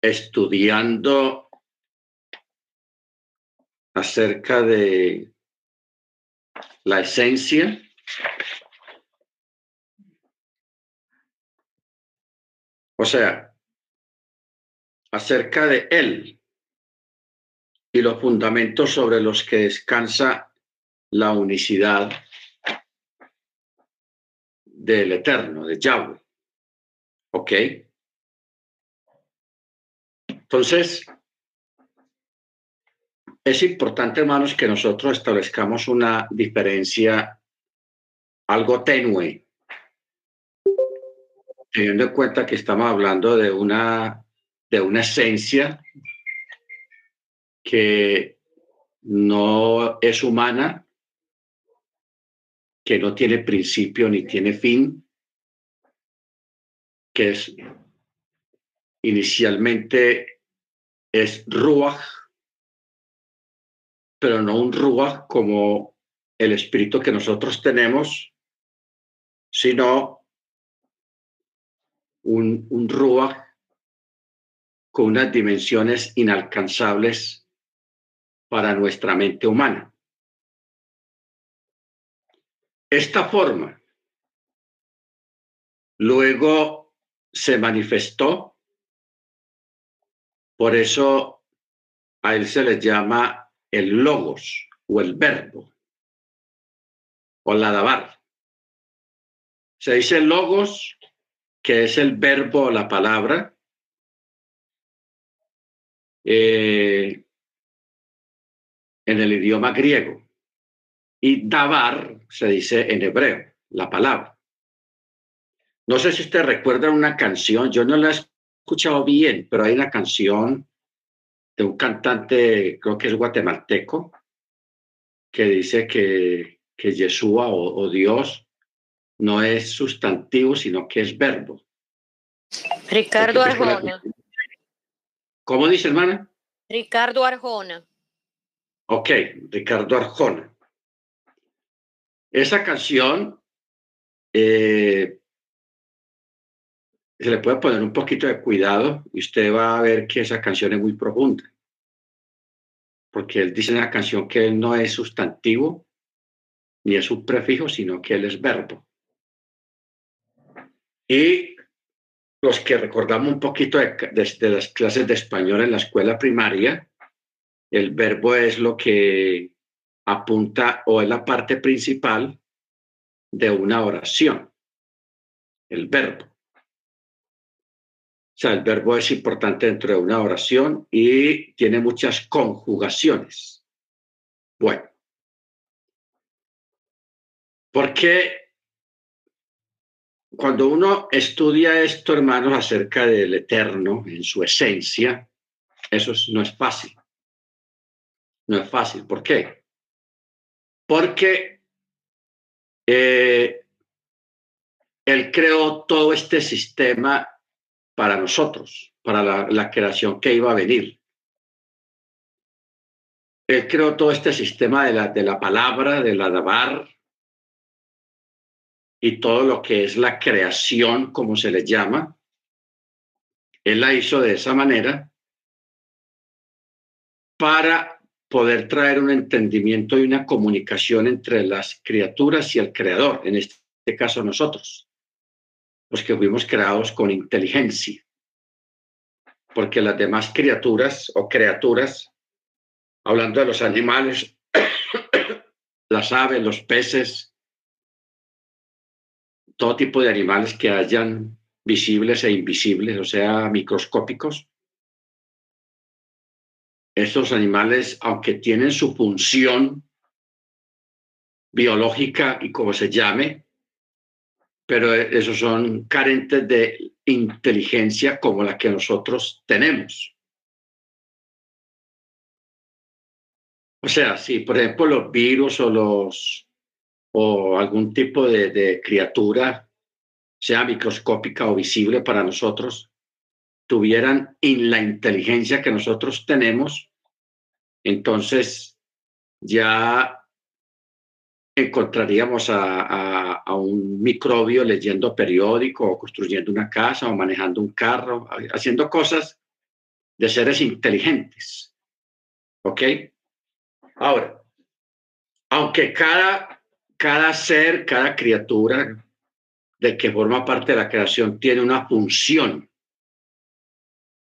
estudiando acerca de la esencia o sea, acerca de Él y los fundamentos sobre los que descansa la unicidad del Eterno, de Yahweh. ¿Ok? Entonces, es importante, hermanos, que nosotros establezcamos una diferencia algo tenue, teniendo en cuenta que estamos hablando de una, de una esencia que no es humana, que no tiene principio ni tiene fin, que es inicialmente es Ruach, pero no un Ruach como el espíritu que nosotros tenemos, sino un, un Ruach con unas dimensiones inalcanzables para nuestra mente humana. Esta forma luego se manifestó, por eso a él se le llama el logos o el verbo o la dabar. Se dice logos, que es el verbo o la palabra. Eh, en el idioma griego. Y dabar se dice en hebreo, la palabra. No sé si usted recuerda una canción, yo no la escuchado bien, pero hay una canción de un cantante, creo que es guatemalteco, que dice que, que Yeshua o, o Dios no es sustantivo, sino que es verbo. Ricardo Arjona. ¿Cómo dice, hermana? Ricardo Arjona. Ok, Ricardo Arjona. Esa canción eh, se le puede poner un poquito de cuidado y usted va a ver que esa canción es muy profunda. Porque él dice en la canción que él no es sustantivo ni es un prefijo, sino que él es verbo. Y los que recordamos un poquito de, de las clases de español en la escuela primaria, el verbo es lo que apunta o es la parte principal de una oración. El verbo. Sea, el verbo es importante dentro de una oración y tiene muchas conjugaciones. Bueno. Porque cuando uno estudia esto, hermanos, acerca del eterno en su esencia, eso no es fácil. No es fácil. ¿Por qué? Porque eh, Él creó todo este sistema para nosotros, para la, la creación que iba a venir. Él creó todo este sistema de la, de la palabra, del adabar y todo lo que es la creación, como se le llama. Él la hizo de esa manera para poder traer un entendimiento y una comunicación entre las criaturas y el creador, en este caso nosotros, los que fuimos creados con inteligencia, porque las demás criaturas o criaturas, hablando de los animales, las aves, los peces, todo tipo de animales que hayan visibles e invisibles, o sea, microscópicos, estos animales, aunque tienen su función biológica y como se llame, pero esos son carentes de inteligencia como la que nosotros tenemos. O sea, si por ejemplo los virus o los o algún tipo de, de criatura, sea microscópica o visible para nosotros, tuvieran en la inteligencia que nosotros tenemos, entonces ya encontraríamos a, a, un microbio leyendo periódico o construyendo una casa o manejando un carro, haciendo cosas de seres inteligentes. ¿Ok? Ahora, aunque cada, cada ser, cada criatura de que forma parte de la creación tiene una función,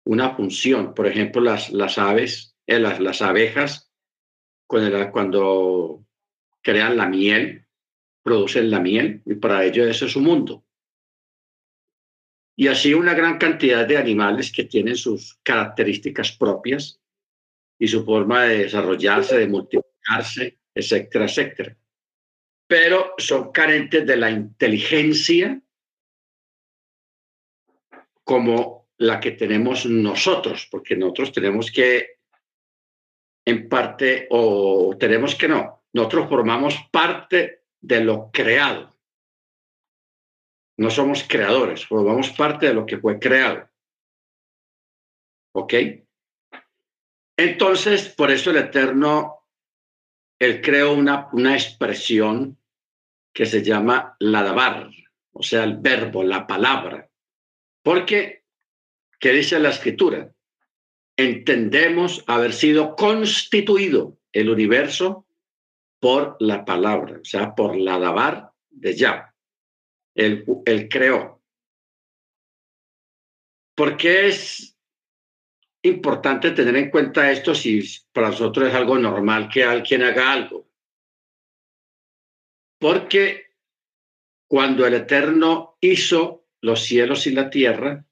una función. Por ejemplo, las, las aves, eh, las, las abejas, cuando, cuando crean la miel, producen la miel y para ello ese es su mundo. Y así una gran cantidad de animales que tienen sus características propias y su forma de desarrollarse, de multiplicarse, etcétera, etcétera. Pero son carentes de la inteligencia como la que tenemos nosotros, porque nosotros tenemos que, en parte, o tenemos que no, nosotros formamos parte de lo creado. No somos creadores, formamos parte de lo que fue creado. ¿Ok? Entonces, por eso el Eterno, Él creó una, una expresión que se llama ladabar, o sea, el verbo, la palabra. Porque, ¿qué dice la escritura? Entendemos haber sido constituido el universo por la palabra, o sea, por ladabar de ya él, creó. ¿Por qué es importante tener en cuenta esto si para nosotros es algo normal que alguien haga algo? Porque cuando el Eterno hizo los cielos y la tierra,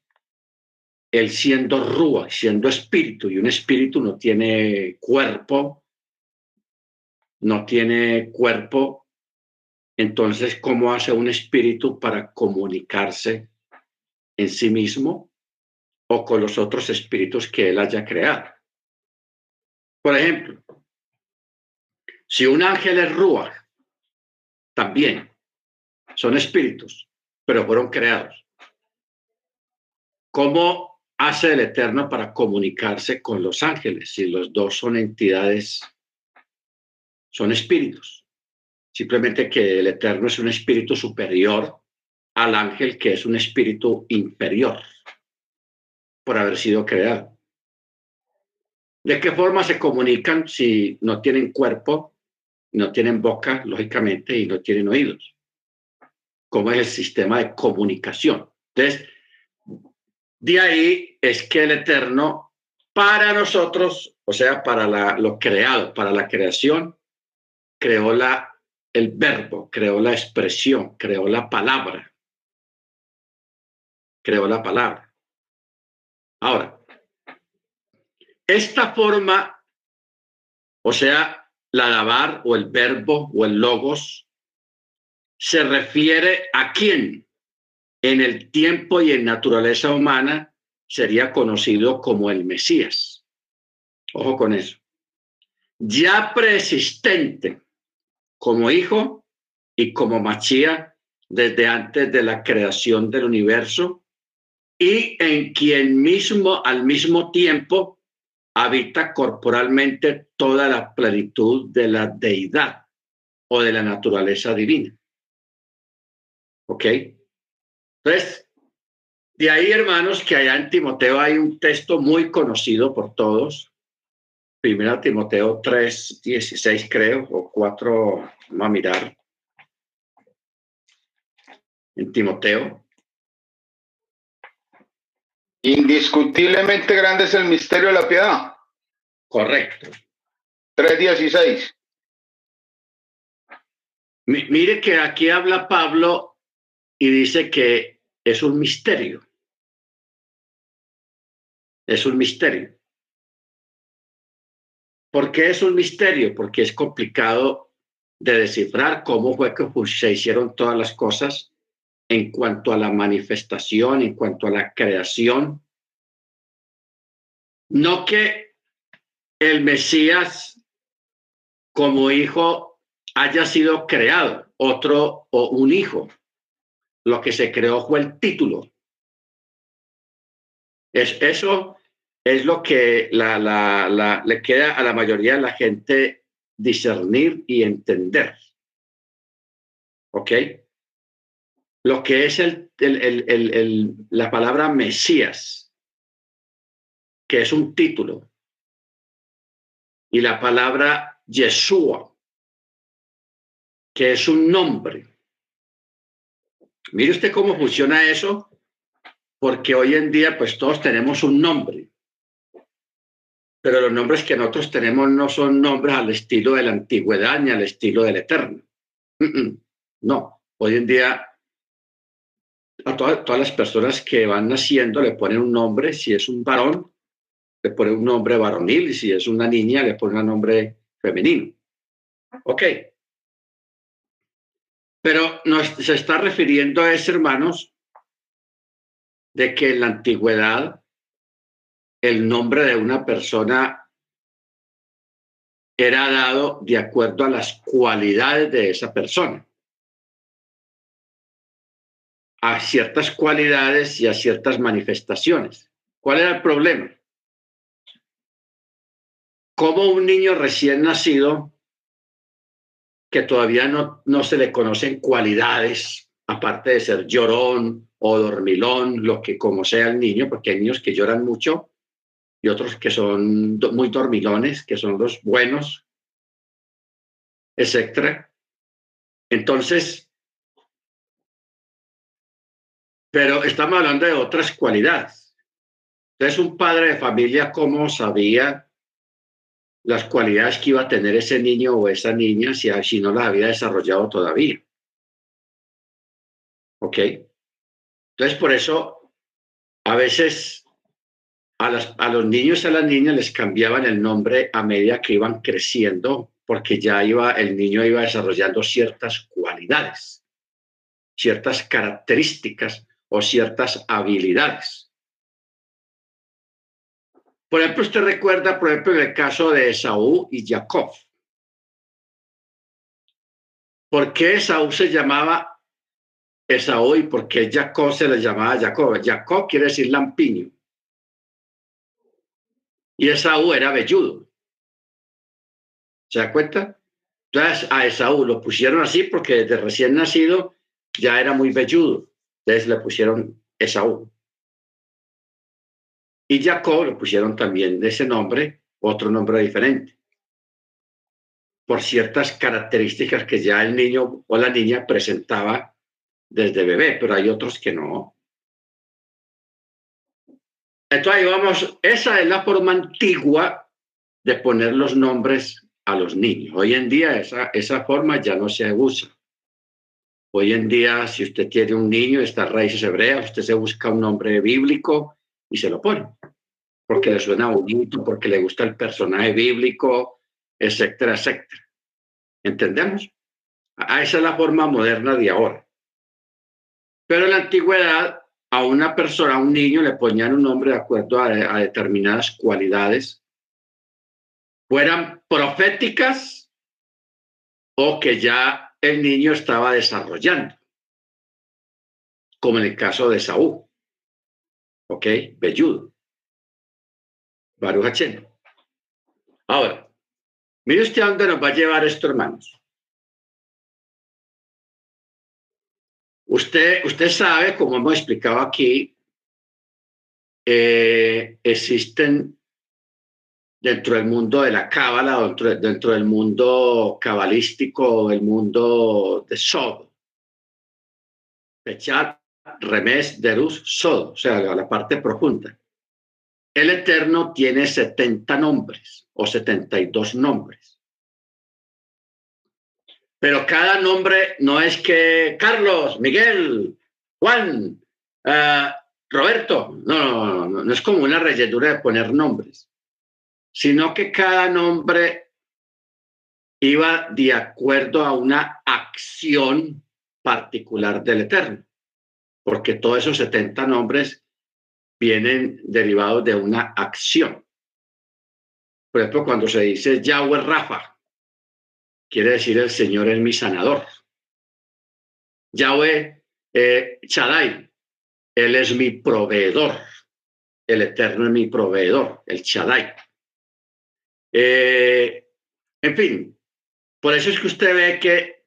él siendo rúa, siendo espíritu, y un espíritu no tiene cuerpo, no tiene cuerpo entonces, ¿cómo hace un espíritu para comunicarse en sí mismo o con los otros espíritus que él haya creado? Por ejemplo, si un ángel es Ruach, también son espíritus, pero fueron creados. ¿Cómo hace el Eterno para comunicarse con los ángeles si los dos son entidades, son espíritus? simplemente que el Eterno es un espíritu superior al ángel que es un espíritu inferior por haber sido creado. ¿De qué forma se comunican si no tienen cuerpo, no tienen boca, lógicamente, y no tienen oídos? ¿Cómo es el sistema de comunicación? Entonces, de ahí es que el Eterno, para nosotros, o sea, para la, lo creado, para la creación, creó la el verbo, creó la expresión, creó la palabra. Creó la palabra. Ahora, esta forma, o sea, la lavar o el verbo o el logos, se refiere a quién en el tiempo y en naturaleza humana sería conocido como el Mesías. Ojo con eso. Ya preexistente como hijo y como machía desde antes de la creación del universo y en quien mismo al mismo tiempo habita corporalmente toda la plenitud de la deidad o de la naturaleza divina. ¿Ok? Entonces, de ahí, hermanos, que allá en Timoteo hay un texto muy conocido por todos, Primera Timoteo 3, 16 creo, o 4, vamos a mirar. En Timoteo. Indiscutiblemente grande es el misterio de la piedad. Correcto. 3.16. Mire que aquí habla Pablo y dice que es un misterio. Es un misterio. ¿Por qué es un misterio? Porque es complicado de descifrar cómo fue que se hicieron todas las cosas en cuanto a la manifestación, en cuanto a la creación. No que el Mesías como hijo haya sido creado, otro o un hijo. Lo que se creó fue el título. Es eso es lo que le queda a la mayoría de la gente discernir y entender. ¿Ok? Lo que es el, la palabra Mesías. que es un título, y la palabra Yeshua, que es un nombre. Mire usted cómo funciona eso, porque hoy en día pues todos tenemos un nombre, pero los nombres que nosotros tenemos no son nombres al estilo de la antigüedad ni al estilo del eterno. No, hoy en día a todas, las personas que van naciendo le ponen un nombre, si es un varón, le ponen un nombre varonil, y si es una niña, le ponen un nombre femenino. Ok. Pero nos, se está refiriendo a eso, hermanos, de que en la antigüedad el nombre de una persona era dado de acuerdo a las cualidades de esa persona a ciertas cualidades y a ciertas manifestaciones. ¿Cuál era el problema? Como un niño recién nacido, que todavía no, no se le conocen cualidades, aparte de ser llorón o dormilón, lo que como sea el niño, porque hay niños que lloran mucho y otros que son muy dormilones, que son los buenos, etcétera. Entonces, Pero estamos hablando de otras cualidades. Entonces, un padre de familia, ¿cómo sabía las cualidades que iba a tener ese niño o esa niña si, si no las había desarrollado todavía? ¿Ok? Entonces, por eso, a veces a, los niños y a las niñas les cambiaban el nombre a medida que iban creciendo, porque ya iba, el niño iba desarrollando ciertas cualidades, ciertas características o ciertas habilidades. Por ejemplo, usted recuerda, por ejemplo, el caso de Esaú y Jacob. ¿Por qué Esaú se llamaba Esaú y por qué Jacob se le llamaba Jacob? Jacob quiere decir lampiño. Y Esaú era velludo. ¿Se da cuenta? Entonces a Esaú lo pusieron así porque desde recién nacido ya era muy velludo. Entonces le pusieron Esaú. Y Jacob le pusieron también de ese nombre otro nombre diferente, por ciertas características que ya el niño o la niña presentaba desde bebé, pero hay otros que no. Entonces vamos, esa es la forma antigua de poner los nombres a los niños. Hoy en día esa, esa forma ya no se usa. Hoy en día, si usted tiene un niño, estas raíces hebreas, usted se busca un nombre bíblico y se lo pone, porque le suena bonito, porque le gusta el personaje bíblico, etcétera, etcétera. ¿Entendemos? A esa es la forma moderna de ahora. Pero en la antigüedad, a una persona, a un niño, le ponían un nombre de acuerdo a, determinadas cualidades, fueran proféticas o que ya el niño estaba desarrollando, como en el caso de Saúl. ¿Ok? Belludo. Baruch Ahora, mire usted a dónde nos va a llevar esto, hermanos. Usted, usted sabe, como hemos explicado aquí, eh, existen dentro del mundo de la cábala, dentro, dentro del mundo cabalístico, el mundo de Sod. Pechat, Remes, Derus, Sod, o sea, la, la parte profunda. El Eterno tiene 70 nombres o 72 nombres. Pero cada nombre no es que Carlos, Miguel, Juan, uh, Roberto, no, no, no, no es como una relledura de poner nombres. Sino que cada nombre iba de acuerdo a una acción particular del Eterno, porque todos esos 70 nombres vienen derivados de una acción. Por ejemplo, cuando se dice Yahweh Rafa, quiere decir el Señor es mi sanador. Yahweh eh, Shaddai, Él es mi proveedor. El Eterno es mi proveedor, el Shaddai. Eh, en fin, por eso es que usted ve que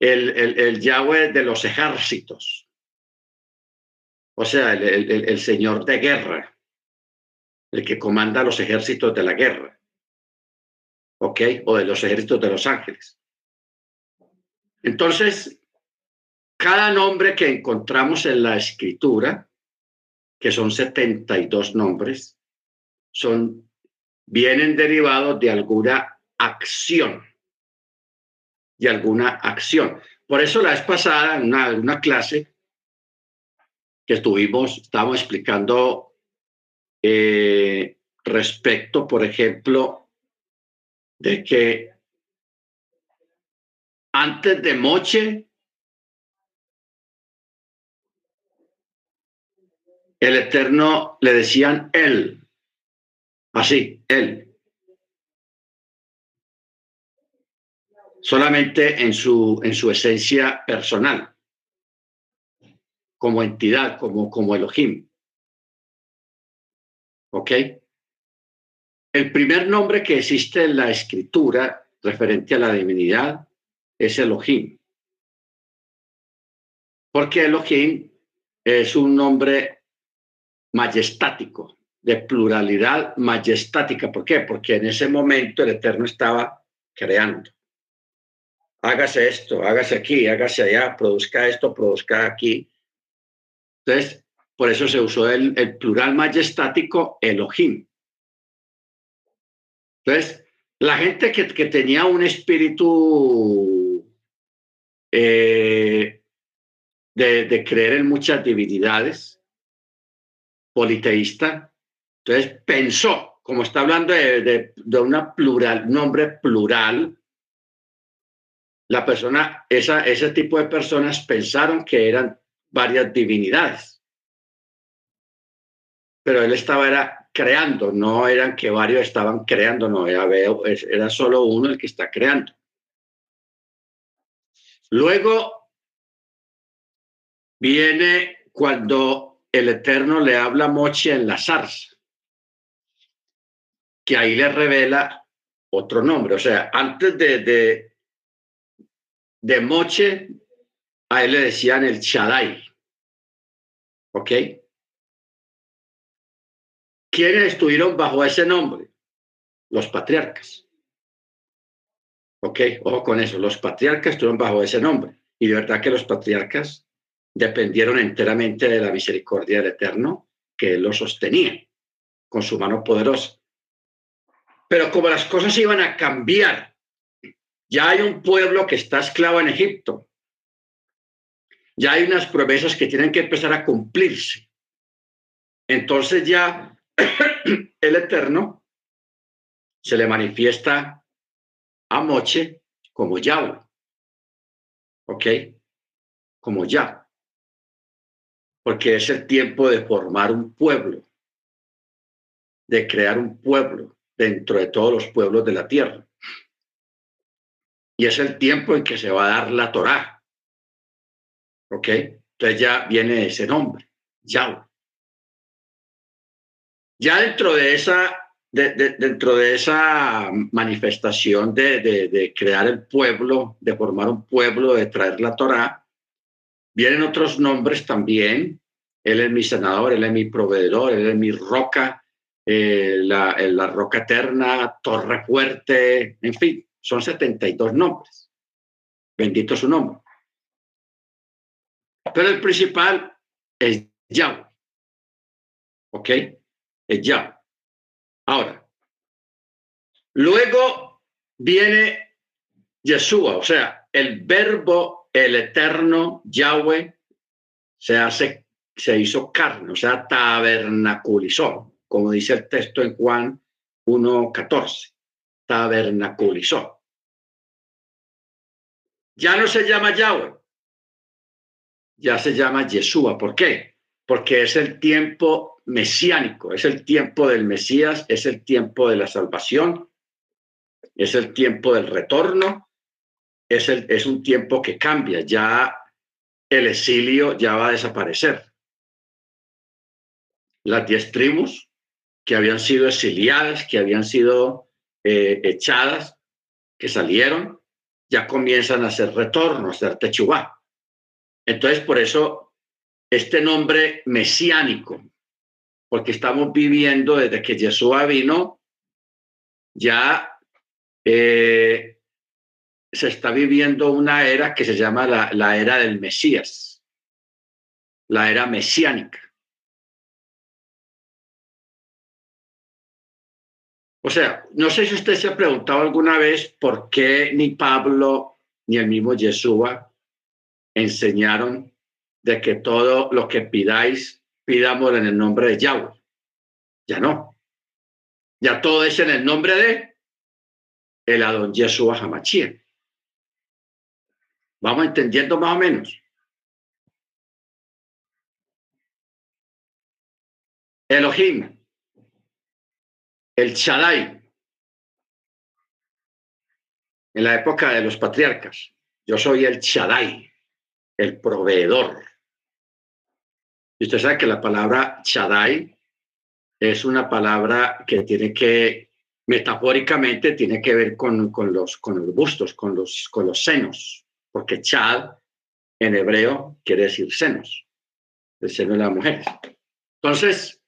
el, Yahweh de los ejércitos, o sea, el, Señor de guerra, el que comanda los ejércitos de la guerra, ¿ok? O de los ejércitos de los ángeles. Entonces, cada nombre que encontramos en la escritura, que son 72 nombres, son, vienen derivados de alguna acción, de alguna acción. Por eso la vez pasada, en una, clase que estuvimos, estábamos explicando eh, respecto, por ejemplo, de que antes de Moche, el Eterno le decían él, así, él. Solamente en su, en su esencia personal, como entidad, como, como Elohim. ¿Ok? El primer nombre que existe en la escritura referente a la divinidad es Elohim. Porque Elohim es un nombre majestático, de pluralidad majestática. ¿Por qué? Porque en ese momento el Eterno estaba creando. Hágase esto, hágase aquí, hágase allá, produzca esto, produzca aquí. Entonces, por eso se usó el, el plural majestático Elohim. Entonces, la gente que, tenía un espíritu eh, de, creer en muchas divinidades, politeísta, entonces pensó, como está hablando de, de, una plural, nombre plural, la persona, ese tipo de personas pensaron que eran varias divinidades. Pero él estaba era creando, no eran que varios estaban creando, no, era, era solo uno el que está creando. Luego viene cuando el Eterno le habla a Moche en la zarza, que ahí le revela otro nombre. O sea, antes de, de, Moche, a él le decían el Shaddai. ¿Ok? ¿Quiénes estuvieron bajo ese nombre? Los patriarcas. Ok, ojo con eso. Los patriarcas estuvieron bajo ese nombre. Y de verdad que los patriarcas dependieron enteramente de la misericordia del Eterno, que los sostenía con su mano poderosa. Pero como las cosas iban a cambiar, ya hay un pueblo que está esclavo en Egipto. Ya hay unas promesas que tienen que empezar a cumplirse. Entonces ya el Eterno se le manifiesta a Moche como Yahweh. ¿Ok? Como ya. Porque es el tiempo de formar un pueblo, de crear un pueblo dentro de todos los pueblos de la tierra. Y es el tiempo en que se va a dar la Torá. ¿Ok? Entonces ya viene ese nombre, Yahweh. Ya dentro de esa, de, de, dentro de esa manifestación de, de, crear el pueblo, de formar un pueblo, de traer la Torá, vienen otros nombres también. Él es mi senador, él es mi proveedor, él es mi roca, eh, la, la roca eterna, torre fuerte, en fin, son 72 nombres. Bendito su nombre. Pero el principal es Yahweh. ¿Ok? Es ya. Ahora, luego viene Yeshua, o sea, el verbo, el eterno Yahweh, se hace, se hizo carne, o sea, tabernaculizó, como dice el texto en Juan 1.14, tabernaculizó. Ya no se llama Yahweh, ya se llama Yeshua. ¿Por qué? Porque es el tiempo mesiánico, es el tiempo del Mesías, es el tiempo de la salvación, es el tiempo del retorno, es, el, es un tiempo que cambia, ya el exilio ya va a desaparecer. Las diez tribus que habían sido exiliadas, que habían sido eh, echadas, que salieron, ya comienzan a hacer retorno, a hacer techubá. Entonces, por eso, este nombre mesiánico, porque estamos viviendo desde que Yeshua vino, ya eh, se está viviendo una era que se llama la, la era del Mesías, la era mesiánica. O sea, no sé si usted se ha preguntado alguna vez por qué ni Pablo ni el mismo Yeshua enseñaron de que todo lo que pidáis, pidamos en el nombre de Yahweh. Ya no. Ya todo es en el nombre de el Adón Yeshua Hamachía. Vamos entendiendo más o menos. Elohim, el Shaddai, en la época de los patriarcas. Yo soy el Shaddai, el proveedor. Y usted sabe que la palabra Shaddai es una palabra que tiene que, metafóricamente, tiene que ver con, con, los, con los bustos, con los, con los senos, porque Chad en hebreo quiere decir senos, el seno de las mujeres. Entonces,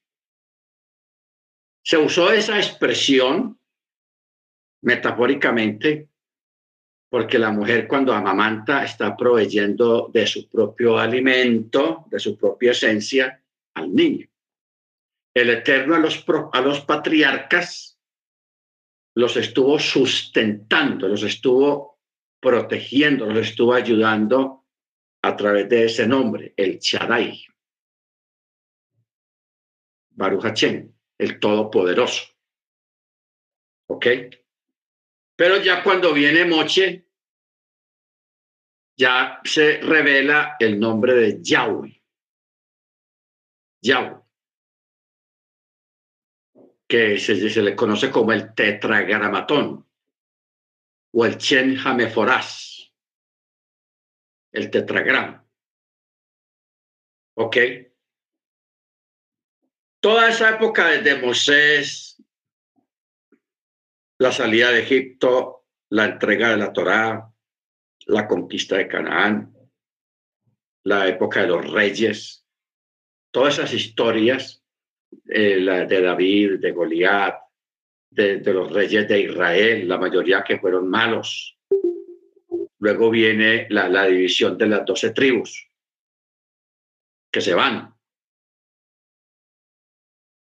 se usó esa expresión metafóricamente porque la mujer cuando amamanta está proveyendo de su propio alimento, de su propia esencia al niño. El Eterno a los, a los patriarcas los estuvo sustentando, los estuvo protegiendo, los estuvo ayudando a través de ese nombre, el Chadai. Baruch el Todopoderoso. ¿Ok? Pero ya cuando viene Moche, ya se revela el nombre de Yahweh. Yahweh. Que se, le conoce como el tetragramatón o el Chen Hameforás, el tetragrama. ¿Ok? Toda esa época desde Moisés, la salida de Egipto, la entrega de la Torá, la conquista de Canaán, la época de los reyes, todas esas historias eh, de David, de Goliat, de, los reyes de Israel, la mayoría que fueron malos. Luego viene la división de las doce tribus que se van.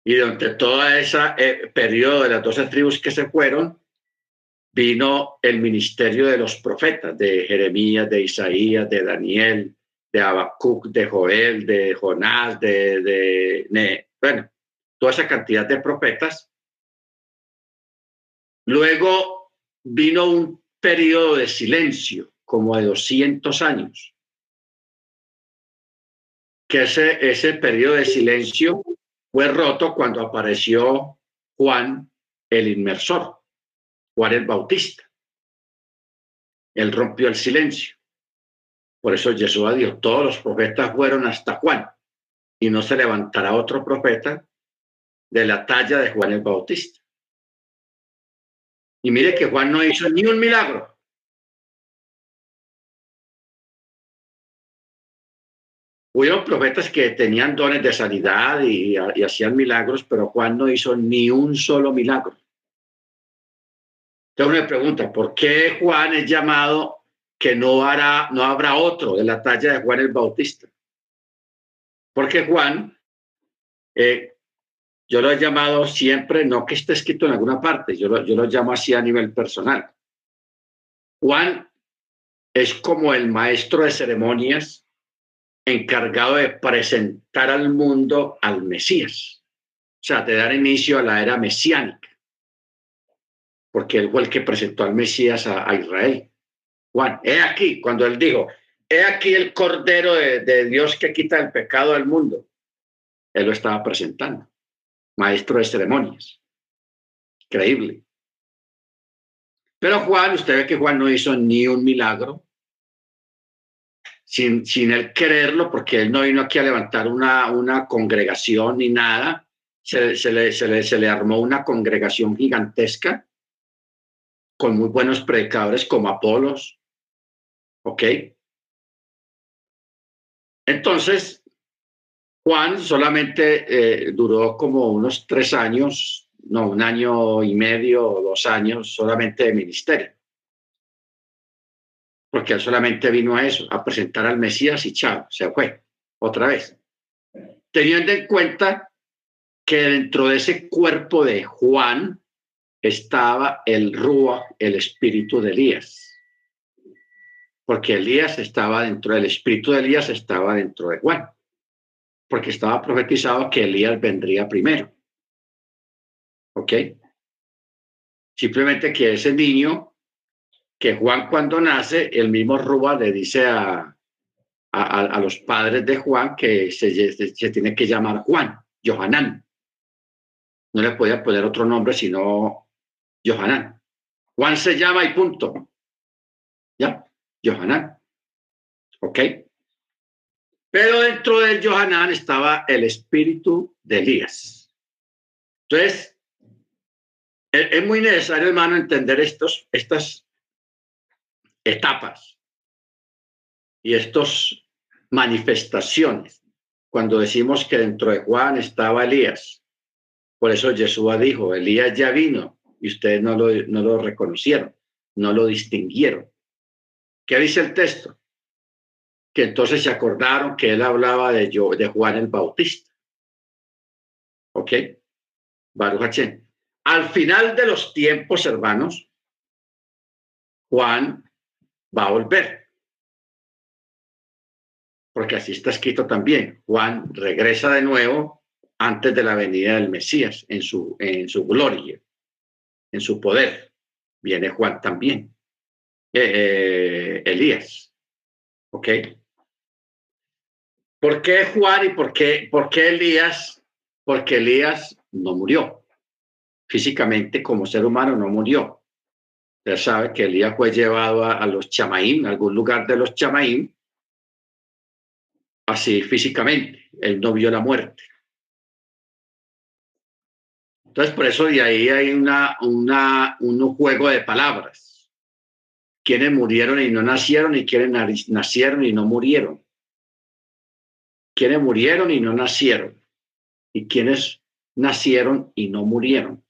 Y durante todo ese eh, periodo de las doce tribus que se fueron, vino el ministerio de los profetas, de Jeremías, de Isaías, de Daniel, de Habacuc, de Joel, de Jonás, de, de, bueno, toda esa cantidad de profetas. Luego vino un periodo de silencio, como de 200 años, que ese, ese periodo de silencio fue roto cuando apareció Juan el inmersor, Juan el Bautista. Él rompió el silencio. Por eso Jesús dijo, todos los profetas fueron hasta Juan y no se levantará otro profeta de la talla de Juan el Bautista. Y mire que Juan no hizo ni un milagro. Hubieron profetas que tenían dones de sanidad y, hacían milagros, pero Juan no hizo ni un solo milagro. Entonces me pregunta, ¿por qué Juan es llamado que no, hará, no habrá otro de la talla de Juan el Bautista? Porque Juan, eh, yo lo he llamado siempre, no que esté escrito en alguna parte, yo lo, yo lo llamo así a nivel personal. Juan es como el maestro de ceremonias encargado de presentar al mundo al Mesías, o sea, de dar inicio a la era mesiánica, porque él fue el que presentó al Mesías a, Israel. Juan, he aquí, cuando él dijo, he aquí el Cordero de, de Dios que quita el pecado del mundo, él lo estaba presentando, maestro de ceremonias. Increíble. Pero Juan, usted ve que Juan no hizo ni un milagro, sin, sin él quererlo, porque él no vino aquí a levantar una, una congregación ni nada. Se, se, le, se, le, se le armó una congregación gigantesca con muy buenos predicadores como Apolos. ¿Ok? Entonces, Juan solamente eh, duró como unos tres años, no, un año y medio dos años solamente de ministerio. Porque él solamente vino a eso, a presentar al Mesías y chao, se fue otra vez. Teniendo en cuenta que dentro de ese cuerpo de Juan estaba el Rúa, el espíritu de Elías. Porque Elías estaba dentro del espíritu de Elías, estaba dentro de Juan. Porque estaba profetizado que Elías vendría primero. ¿Ok? Simplemente que ese niño, que Juan cuando nace, el mismo Rúa le dice a, a, los padres de Juan que se, se, tiene que llamar Juan, Johanán. No le podía poner otro nombre sino Johanán. Juan se llama y punto. ¿Ya? Johanán. ¿Ok? Pero dentro del Johanán estaba el espíritu de Elías. Entonces, es, muy necesario, hermano, entender estos, estas etapas y estas manifestaciones. Cuando decimos que dentro de Juan estaba Elías, por eso Jesús dijo, Elías ya vino y ustedes no lo, no lo reconocieron, no lo distinguieron. ¿Qué dice el texto? Que entonces se acordaron que él hablaba de, yo, de Juan el Bautista. ¿Ok? Baruch Al final de los tiempos, hermanos, Juan va a volver. Porque así está escrito también. Juan regresa de nuevo antes de la venida del Mesías en su, en su gloria en su poder. Viene Juan también. Eh, eh, Elías. ¿Ok? ¿Por qué Juan y por qué, por qué Elías? Porque Elías no murió. Físicamente, como ser humano, no murió. Usted sabe que Elías fue llevado a, los Chamaín, a algún lugar de los Chamaín, así físicamente. Él no vio la muerte. Entonces, por eso de ahí hay una, una, un juego de palabras. Quienes murieron y no nacieron y quienes nacieron y no murieron. Quienes murieron y no nacieron. Y quienes nacieron y no murieron.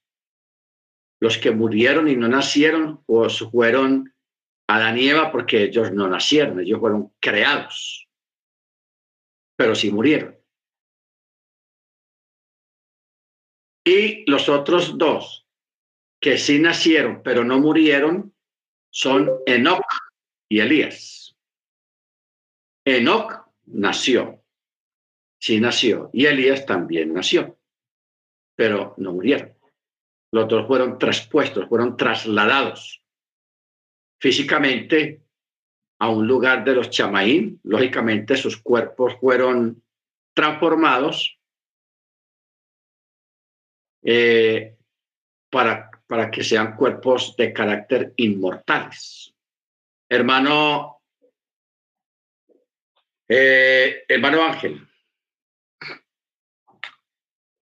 Los que murieron y no nacieron pues fueron Adán y Eva porque ellos no nacieron, ellos fueron creados, pero sí murieron. Y los otros dos que sí nacieron, pero no murieron, son Enoch y Elías. Enoch nació, sí nació, y Elías también nació, pero no murieron. Los dos fueron traspuestos, fueron trasladados físicamente a un lugar de los chamaín. Lógicamente sus cuerpos fueron transformados eh, para, para que sean cuerpos de carácter inmortales. Hermano, eh, hermano Ángel.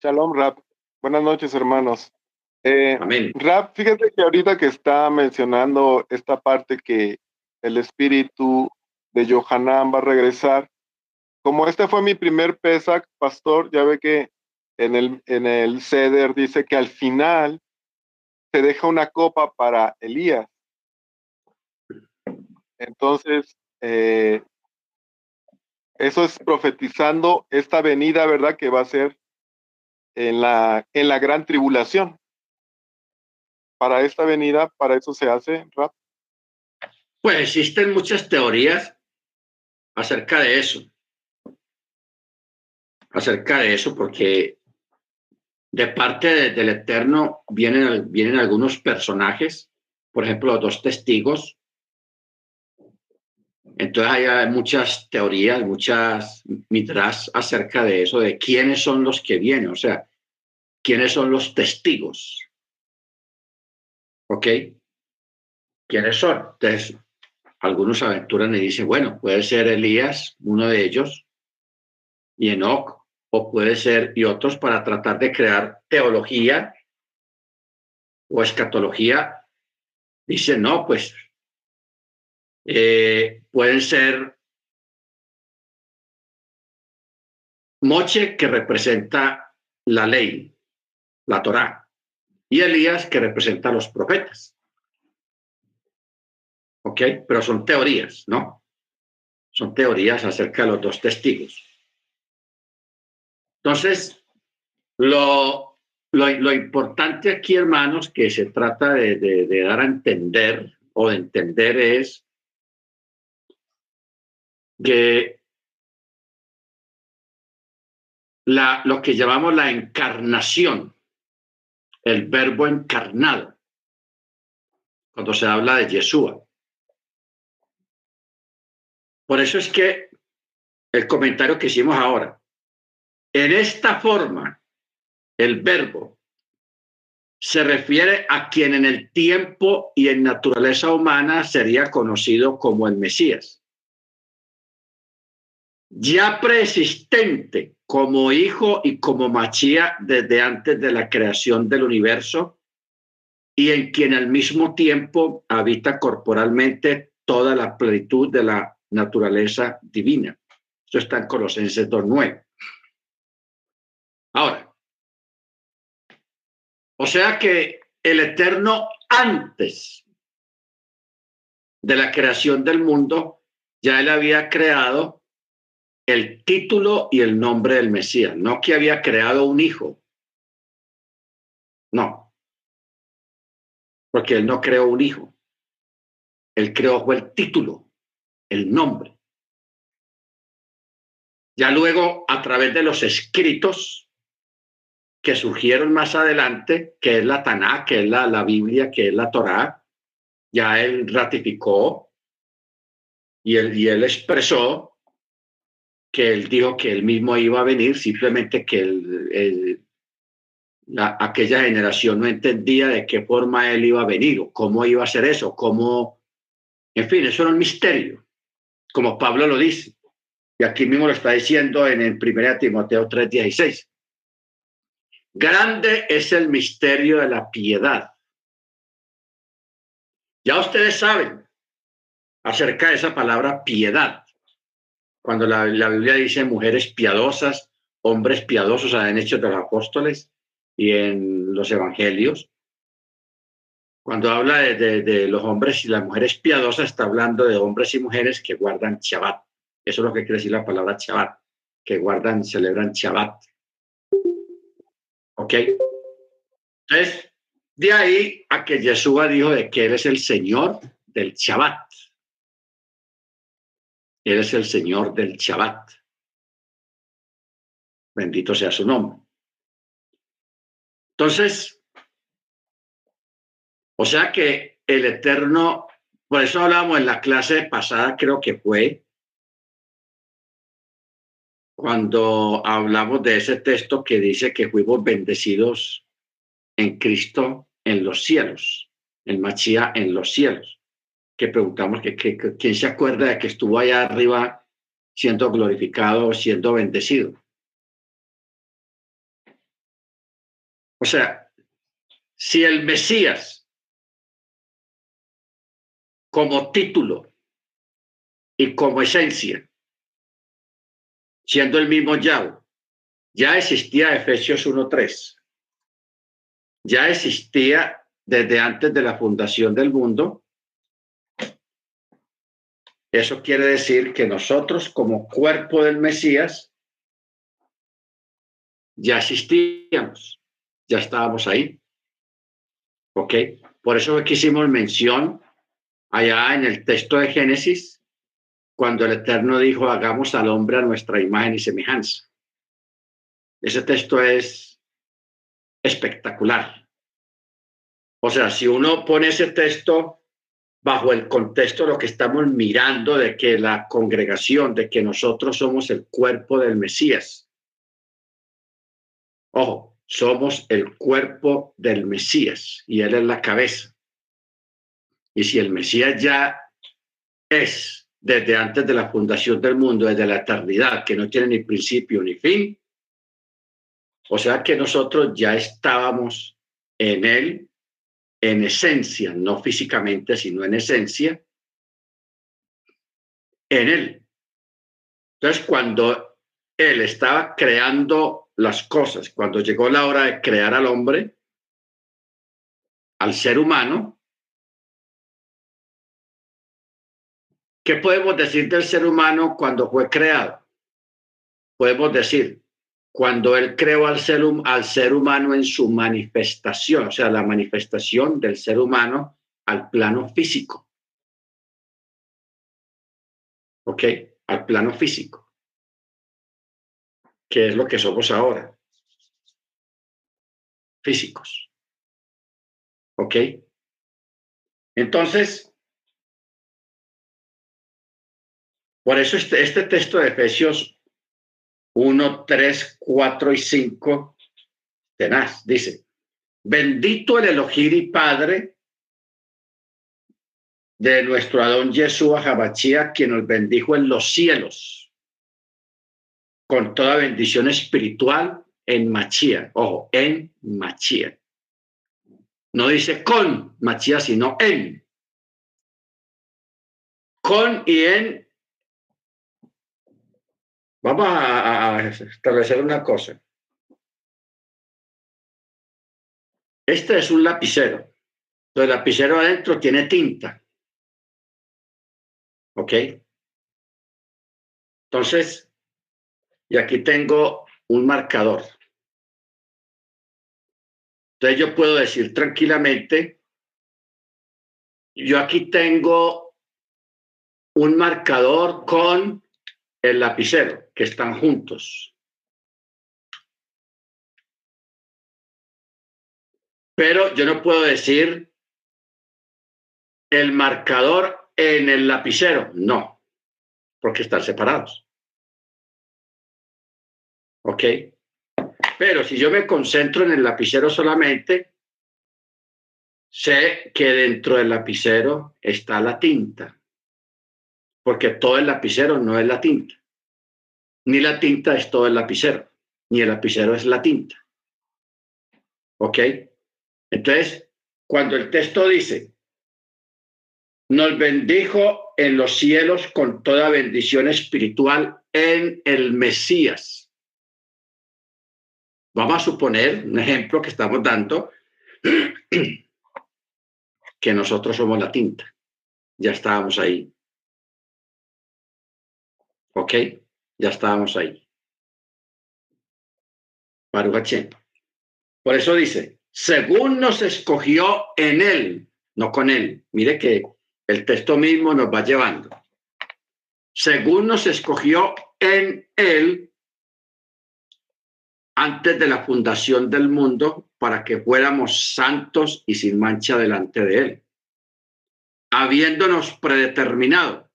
Shalom, Rap. Buenas noches, hermanos. Eh, Amén. Rap, fíjate que ahorita que está mencionando esta parte que el espíritu de Johanán va a regresar, como este fue mi primer Pesach, pastor, ya ve que en el, en el ceder dice que al final se deja una copa para Elías. Entonces, eh, eso es profetizando esta venida, ¿verdad? Que va a ser en la, en la gran tribulación. Para esta venida, para eso se hace, rap. Pues existen muchas teorías acerca de eso. Acerca de eso, porque de parte del Eterno vienen, vienen algunos personajes, por ejemplo, los dos testigos. Entonces hay muchas teorías, muchas mitras acerca de eso, de quiénes son los que vienen, o sea, quiénes son los testigos. ¿Ok? ¿Quiénes son? Entonces, algunos aventuran y dicen, bueno, puede ser Elías, uno de ellos, y Enoch, o puede ser, y otros para tratar de crear teología o escatología, dicen, no, pues eh, pueden ser Moche, que representa la ley, la Torá, y Elías, que representa a los profetas. ¿Ok? Pero son teorías, ¿no? Son teorías acerca de los dos testigos. Entonces, lo, lo, importante aquí, hermanos, que se trata de, de dar a entender o de entender es que la, lo que llamamos la encarnación, el verbo encarnado, cuando se habla de Yeshua. Por eso es que el comentario que hicimos ahora, en esta forma, el verbo se refiere a quien en el tiempo y en naturaleza humana sería conocido como el Mesías ya preexistente como hijo y como machía desde antes de la creación del universo y en quien al mismo tiempo habita corporalmente toda la plenitud de la naturaleza divina. Esto está en Colosenses 2.9. Ahora, o sea que el Eterno antes de la creación del mundo, ya él había creado el título y el nombre del Mesías, no que había creado un hijo. No, porque él no creó un hijo. Él creó el título, el nombre. Ya luego, a través de los escritos que surgieron más adelante, que es la Taná, que es la, la Biblia, que es la Torá, ya él ratificó y él, y él expresó que él dijo que él mismo iba a venir, simplemente que el, aquella generación no entendía de qué forma él iba a venir cómo iba a hacer eso, cómo, en fin, eso era un misterio, como Pablo lo dice. Y aquí mismo lo está diciendo en el 1 Timoteo 3:16. Grande es el misterio de la piedad. Ya ustedes saben acerca de esa palabra piedad cuando la, Biblia dice mujeres piadosas, hombres piadosos en Hechos de los Apóstoles y en los Evangelios. Cuando habla de, los hombres y las mujeres piadosas, está hablando de hombres y mujeres que guardan Shabbat. Eso es lo que quiere decir la palabra Shabbat, que guardan, celebran Shabbat. ¿Ok? Entonces, de ahí a que Yeshua dijo de que Él es el Señor del Shabbat. Él es el Señor del Shabbat. Bendito sea su nombre. Entonces, o sea que el Eterno, por eso hablamos en la clase pasada, creo que fue, cuando hablamos de ese texto que dice que fuimos bendecidos en Cristo en los cielos, en Machía en los cielos que preguntamos que, quién se acuerda de que estuvo allá arriba siendo glorificado, siendo bendecido. O sea, si el Mesías como título y como esencia, siendo el mismo Yahweh, ya existía Efesios 1.3, ya existía desde antes de la fundación del mundo eso quiere decir que nosotros como cuerpo del Mesías ya existíamos, ya estábamos ahí. ¿Ok? Por eso que hicimos mención allá en el texto de Génesis, cuando el Eterno dijo, hagamos al hombre a nuestra imagen y semejanza. Ese texto es espectacular. O sea, si uno pone ese texto bajo el contexto de lo que estamos mirando de que la congregación, de que nosotros somos el cuerpo del Mesías. Ojo, somos el cuerpo del Mesías y Él es la cabeza. Y si el Mesías ya es desde antes de la fundación del mundo, desde la eternidad, que no tiene ni principio ni fin, o sea que nosotros ya estábamos en Él en esencia, no físicamente, sino en esencia, en Él. Entonces, cuando él estaba creando las cosas, cuando llegó la hora de crear al hombre, al ser humano, ¿qué podemos decir del ser humano cuando fue creado? Podemos decir, cuando él creó al ser, al ser humano en su manifestación, o sea, la manifestación del ser humano al plano físico. ¿Ok? Al plano físico. ¿Qué es lo que somos ahora? Físicos. ¿Ok? Entonces, por eso este, este texto de Efesios 1, 3, 4 y 5, tenaz, dice, bendito el Elohim y Padre de nuestro Adón Yeshua Jabachía, quien nos bendijo en los cielos con toda bendición espiritual en Machía. Ojo, en Machía. No dice con Machía, sino en. Con y en Vamos a, establecer una cosa. Este es un lapicero. El lapicero adentro tiene tinta. ¿Ok? Entonces, y aquí tengo un marcador. Entonces yo puedo decir tranquilamente, yo aquí tengo un marcador con el lapicero, que están juntos. Pero yo no puedo decir el marcador en el lapicero, no, porque están separados. ¿Ok? Pero si yo me concentro en el lapicero solamente, sé que dentro del lapicero está la tinta porque todo el lapicero no es la tinta. Ni la tinta es todo el lapicero, ni el lapicero es la tinta. ¿Ok? Entonces, cuando el texto dice, nos bendijo en los cielos con toda bendición espiritual en el Mesías. Vamos a suponer, un ejemplo que estamos dando, que nosotros somos la tinta. Ya estábamos ahí. ¿Ok? Ya estábamos ahí. Baruch Por eso dice, según nos escogió en él, no con él. Mire que el texto mismo nos va llevando. Según nos escogió en él antes de la fundación del mundo para que fuéramos santos y sin mancha delante de él, habiéndonos predeterminado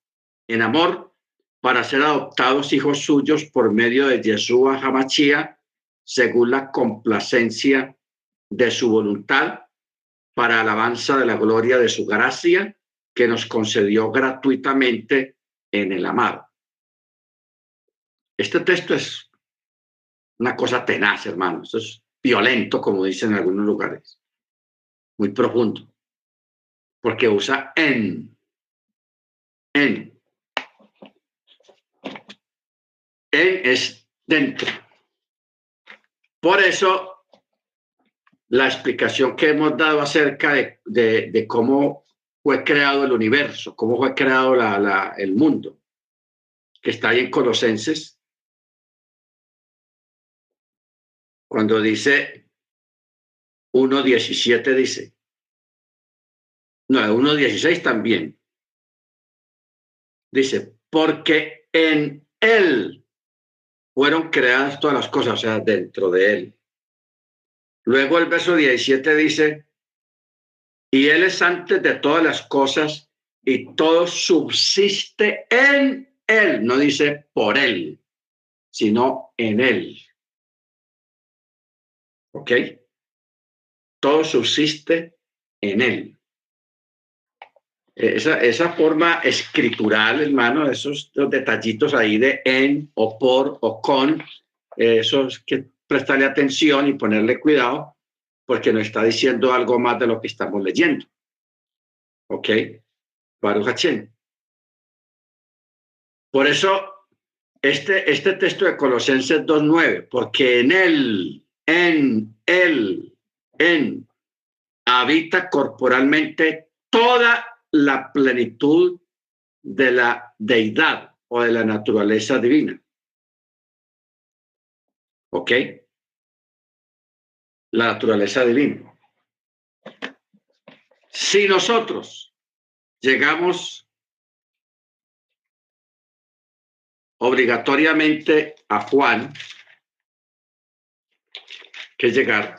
en amor para ser adoptados hijos suyos por medio de Yeshua Hamachía, según la complacencia de su voluntad, para alabanza de la gloria de su gracia, que nos concedió gratuitamente en el amado. Este texto es una cosa tenaz, hermano. Esto es violento, como dicen en algunos lugares. Muy profundo. Porque usa en. En. En es dentro. Por eso, la explicación que hemos dado acerca de, cómo fue creado el universo, cómo fue creado el mundo, que está ahí en Colosenses, cuando dice 1.17 dice, no, 1.16 también, dice, porque en él fueron creadas todas las cosas, o sea, dentro de él. Luego el verso 17 dice, y él es antes de todas las cosas y todo subsiste en él, no dice por él, sino en él. ¿Ok? Todo subsiste en él. Esa, esa forma escritural, hermano, esos detallitos ahí de en o por o con, eso es que prestarle atención y ponerle cuidado porque nos está diciendo algo más de lo que estamos leyendo. ¿Ok? Baruch Por eso este, este texto de Colosenses 2.9, porque en él, en él, en, habita corporalmente toda la plenitud de la deidad o de la naturaleza divina. ¿Ok? La naturaleza divina. Si nosotros llegamos obligatoriamente a Juan, que llegar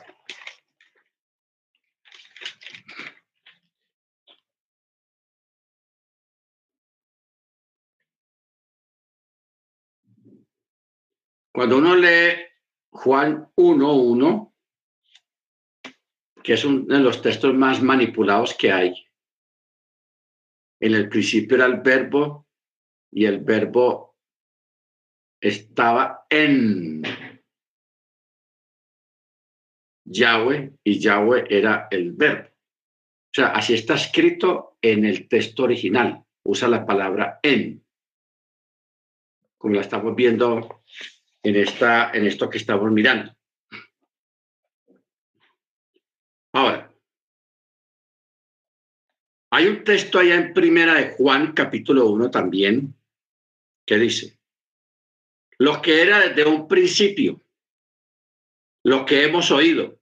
Cuando uno lee Juan 1.1, que es uno de los textos más manipulados que hay, en el principio era el verbo y el verbo estaba en Yahweh y Yahweh era el verbo. O sea, así está escrito en el texto original. Usa la palabra en, como la estamos viendo en, esta, en esto que estamos mirando. Ahora, hay un texto allá en Primera de Juan, capítulo 1 también, que dice, lo que era desde un principio, lo que hemos oído,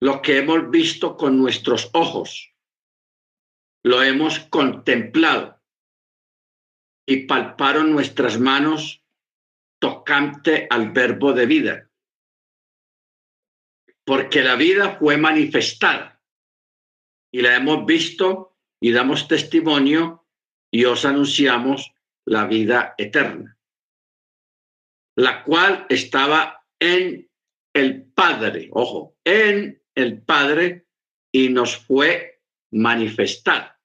lo que hemos visto con nuestros ojos, lo hemos contemplado y palparon nuestras manos tocante al verbo de vida. Porque la vida fue manifestada y la hemos visto y damos testimonio y os anunciamos la vida eterna, la cual estaba en el Padre, ojo, en el Padre y nos fue manifestada.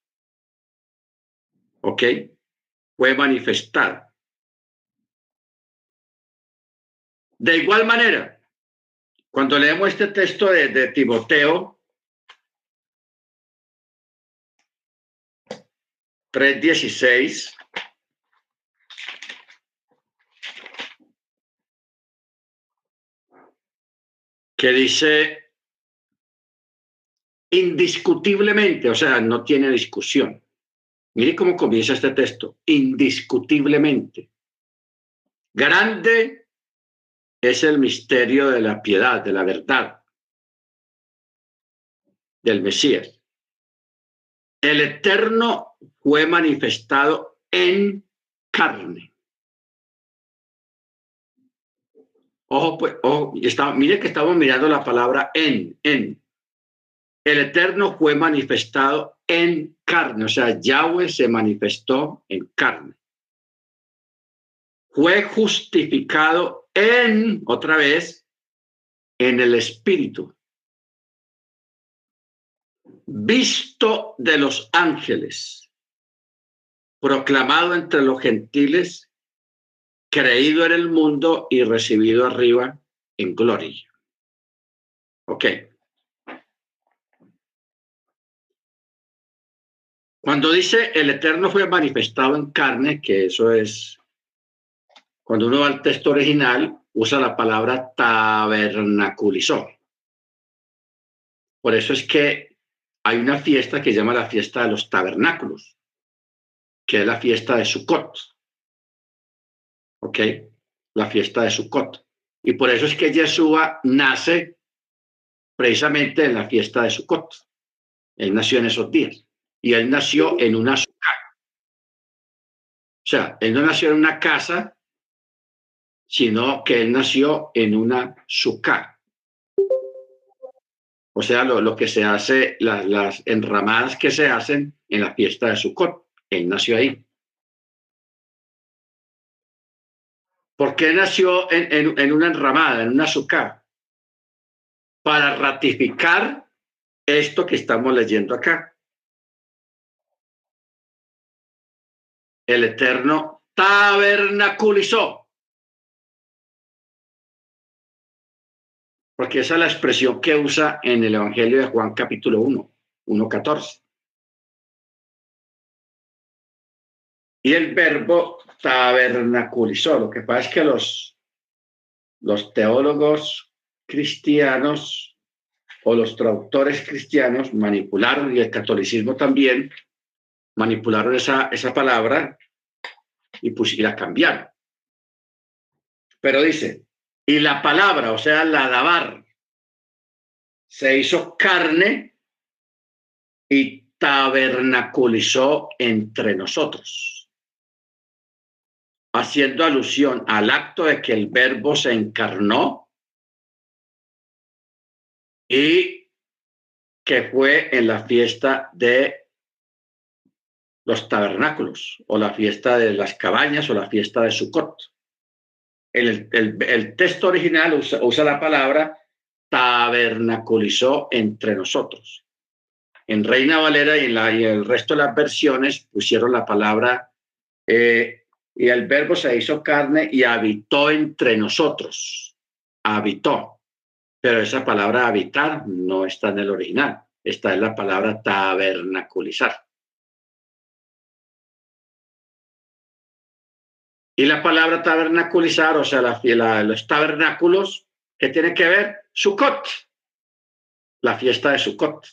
¿Ok? Fue manifestada. De igual manera, cuando leemos este texto de, de Timoteo 3.16, que dice indiscutiblemente, o sea, no tiene discusión. Mire cómo comienza este texto, indiscutiblemente. Grande es el misterio de la piedad, de la verdad, del Mesías. El Eterno fue manifestado en carne. Ojo, pues, ojo, mire que estamos mirando la palabra en, en. El Eterno fue manifestado en carne, o sea, Yahweh se manifestó en carne. Fue justificado en, otra vez, en el Espíritu, visto de los ángeles, proclamado entre los gentiles, creído en el mundo y recibido arriba en gloria. Ok. Cuando dice el Eterno fue manifestado en carne, que eso es cuando uno va al texto original, usa la palabra tabernaculizó. Por eso es que hay una fiesta que se llama la fiesta de los tabernáculos, que es la fiesta de Sukkot. ¿Ok? La fiesta de Sukkot. Y por eso es que Yeshua nace precisamente en la fiesta de Sukkot. Él nació en esos días. Y él nació en una. O sea, él no nació en una casa sino que él nació en una sukkah. O sea, lo, que se hace, las enramadas que se hacen en la fiesta de Sukkot. Él nació ahí. ¿Por qué nació en, en una enramada, en una sukkah? Para ratificar esto que estamos leyendo acá. El Eterno tabernaculizó porque esa es la expresión que usa en el Evangelio de Juan capítulo 1, 1.14. Y el verbo tabernaculizó. Lo que pasa es que los, los teólogos cristianos o los traductores cristianos manipularon, y el catolicismo también, manipularon esa, esa palabra y, pues, y la cambiaron. Pero dice, y la palabra, o sea, la dabar, se hizo carne y tabernaculizó entre nosotros, haciendo alusión al acto de que el verbo se encarnó y que fue en la fiesta de los tabernáculos o la fiesta de las cabañas o la fiesta de Sukkot. El, texto original usa, la palabra tabernaculizó entre nosotros. En Reina Valera y en, el resto de las versiones pusieron la palabra eh, y el verbo se hizo carne y habitó entre nosotros. Habitó. Pero esa palabra habitar no está en el original. Está en la palabra tabernaculizar. Y la palabra tabernaculizar, o sea, la, los tabernáculos, ¿qué tiene que ver? Sukkot, la fiesta de Sukkot.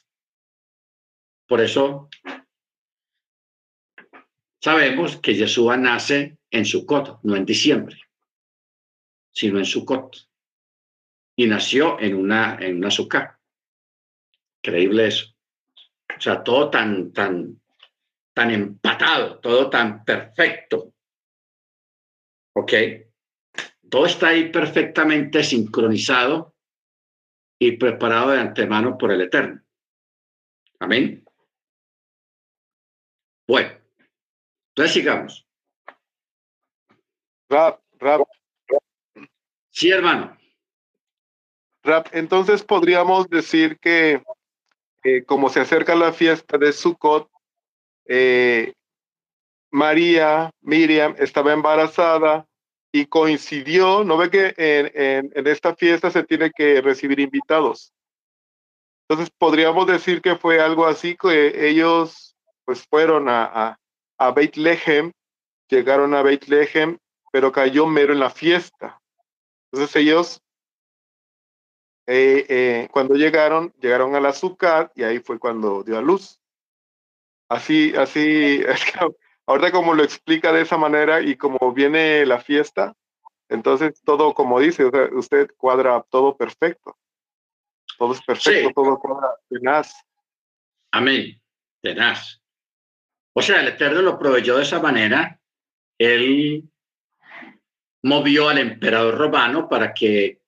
Por eso sabemos que Yeshua nace en Sukkot, no en diciembre, sino en Sukkot. Y nació en una, en una Sukkah. Increíble eso. O sea, todo tan, tan, tan empatado, todo tan perfecto. ¿Ok? Todo está ahí perfectamente sincronizado y preparado de antemano por el Eterno. Amén. Bueno, entonces sigamos. Rap, rap. Sí, hermano. Rap, entonces podríamos decir que como se acerca la fiesta de Sukkot, eh, María, Miriam, estaba embarazada y coincidió, ¿no ve que en, esta fiesta se tiene que recibir invitados? Entonces podríamos decir que fue algo así, que ellos pues fueron a, a, a Beit Lehem, llegaron a Beit Lehem, pero cayó mero en la fiesta. Entonces ellos, eh, eh, cuando llegaron, llegaron al azúcar y ahí fue cuando dio a luz. Así, así, ahorita como lo explica de esa manera y como viene la fiesta, entonces todo como dice, usted cuadra todo perfecto. Todo es perfecto, Sí. todo cuadra tenaz. Amén. Tenaz. O sea, el Eterno lo proveyó de esa manera. Él movió al emperador romano para que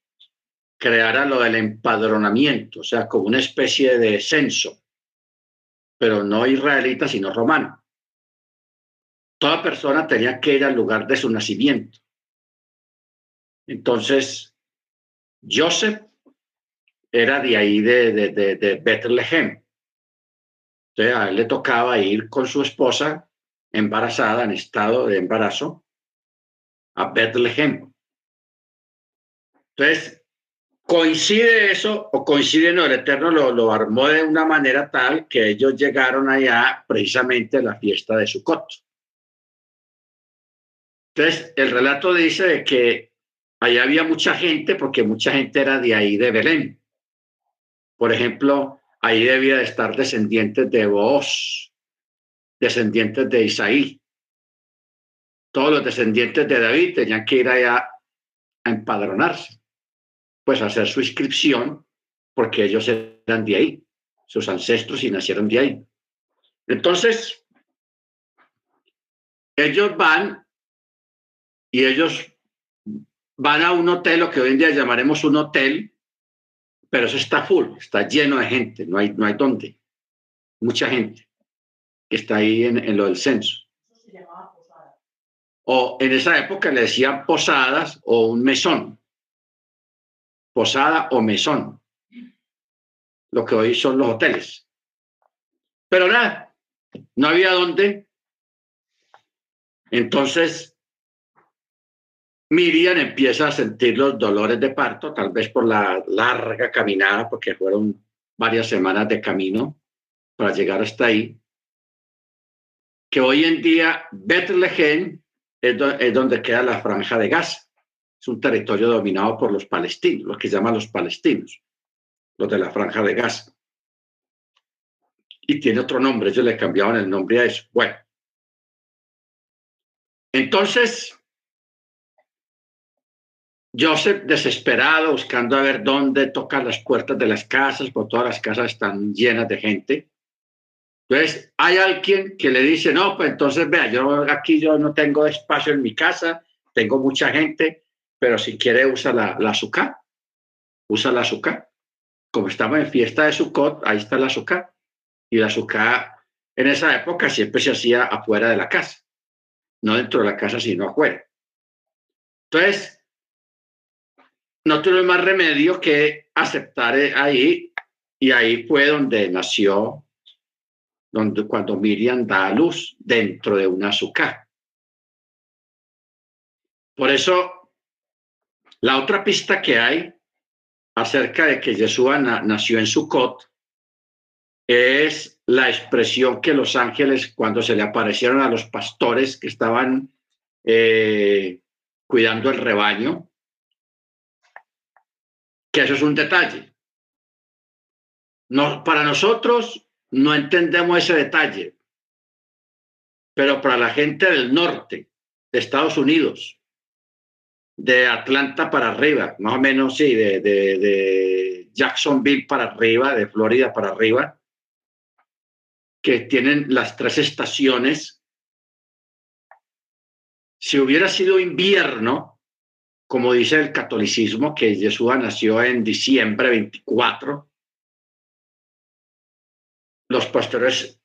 creara lo del empadronamiento, o sea, como una especie de censo, pero no israelita, sino romano. Toda persona tenía que ir al lugar de su nacimiento. Entonces, Joseph era de ahí, de, de, de, de Bethlehem. Entonces, a él le tocaba ir con su esposa embarazada, en estado de embarazo, a Bethlehem. Entonces, coincide eso, o coincide, no, el Eterno lo, lo armó de una manera tal que ellos llegaron allá precisamente a la fiesta de Sukkot. Entonces, el relato dice de que allá había mucha gente, porque mucha gente era de ahí, de Belén. Por ejemplo, ahí debía de estar descendientes de Booz, descendientes de Isaí. Todos los descendientes de David tenían que ir allá a empadronarse, pues a hacer su inscripción, porque ellos eran de ahí, sus ancestros y nacieron de ahí. Entonces, ellos van y ellos van a un hotel, lo que hoy en día llamaremos un hotel, pero eso está full, está lleno de gente, no hay, no hay dónde. Mucha gente que está ahí en, en lo del censo. O en esa época le decían posadas o un mesón. Posada o mesón. Lo que hoy son los hoteles. Pero nada, no había dónde. Entonces, Miriam empieza a sentir los dolores de parto, tal vez por la larga caminada, porque fueron varias semanas de camino para llegar hasta ahí, que hoy en día Bethlehem es, es donde queda la franja de Gaza. Es un territorio dominado por los palestinos, los que llaman los palestinos, los de la franja de Gaza. Y tiene otro nombre, ellos le cambiaban el nombre a eso. Bueno, entonces, Joseph desesperado, buscando a ver dónde tocan las puertas de las casas, porque todas las casas están llenas de gente. Entonces, hay alguien que le dice, no, pues entonces vea, yo aquí yo no tengo espacio en mi casa, tengo mucha gente, pero si quiere usa la, la azúcar, usa la azúcar. Como estamos en fiesta de Sukkot, ahí está la azúcar. Y la azúcar en esa época siempre se hacía afuera de la casa, no dentro de la casa, sino afuera. Entonces, no tuve más remedio que aceptar ahí y ahí fue donde nació, donde cuando Miriam da a luz dentro de un azúcar. Por eso, la otra pista que hay acerca de que Jesús nació en Sucot es la expresión que los ángeles, cuando se le aparecieron a los pastores que estaban eh, cuidando el rebaño, que eso es un detalle. No, para nosotros no entendemos ese detalle, pero para la gente del norte, de Estados Unidos, de Atlanta para arriba, más o menos, sí, de, de, de Jacksonville para arriba, de Florida para arriba, que tienen las tres estaciones. Si hubiera sido invierno, como dice el catolicismo, que Jesús nació en diciembre 24, los pastores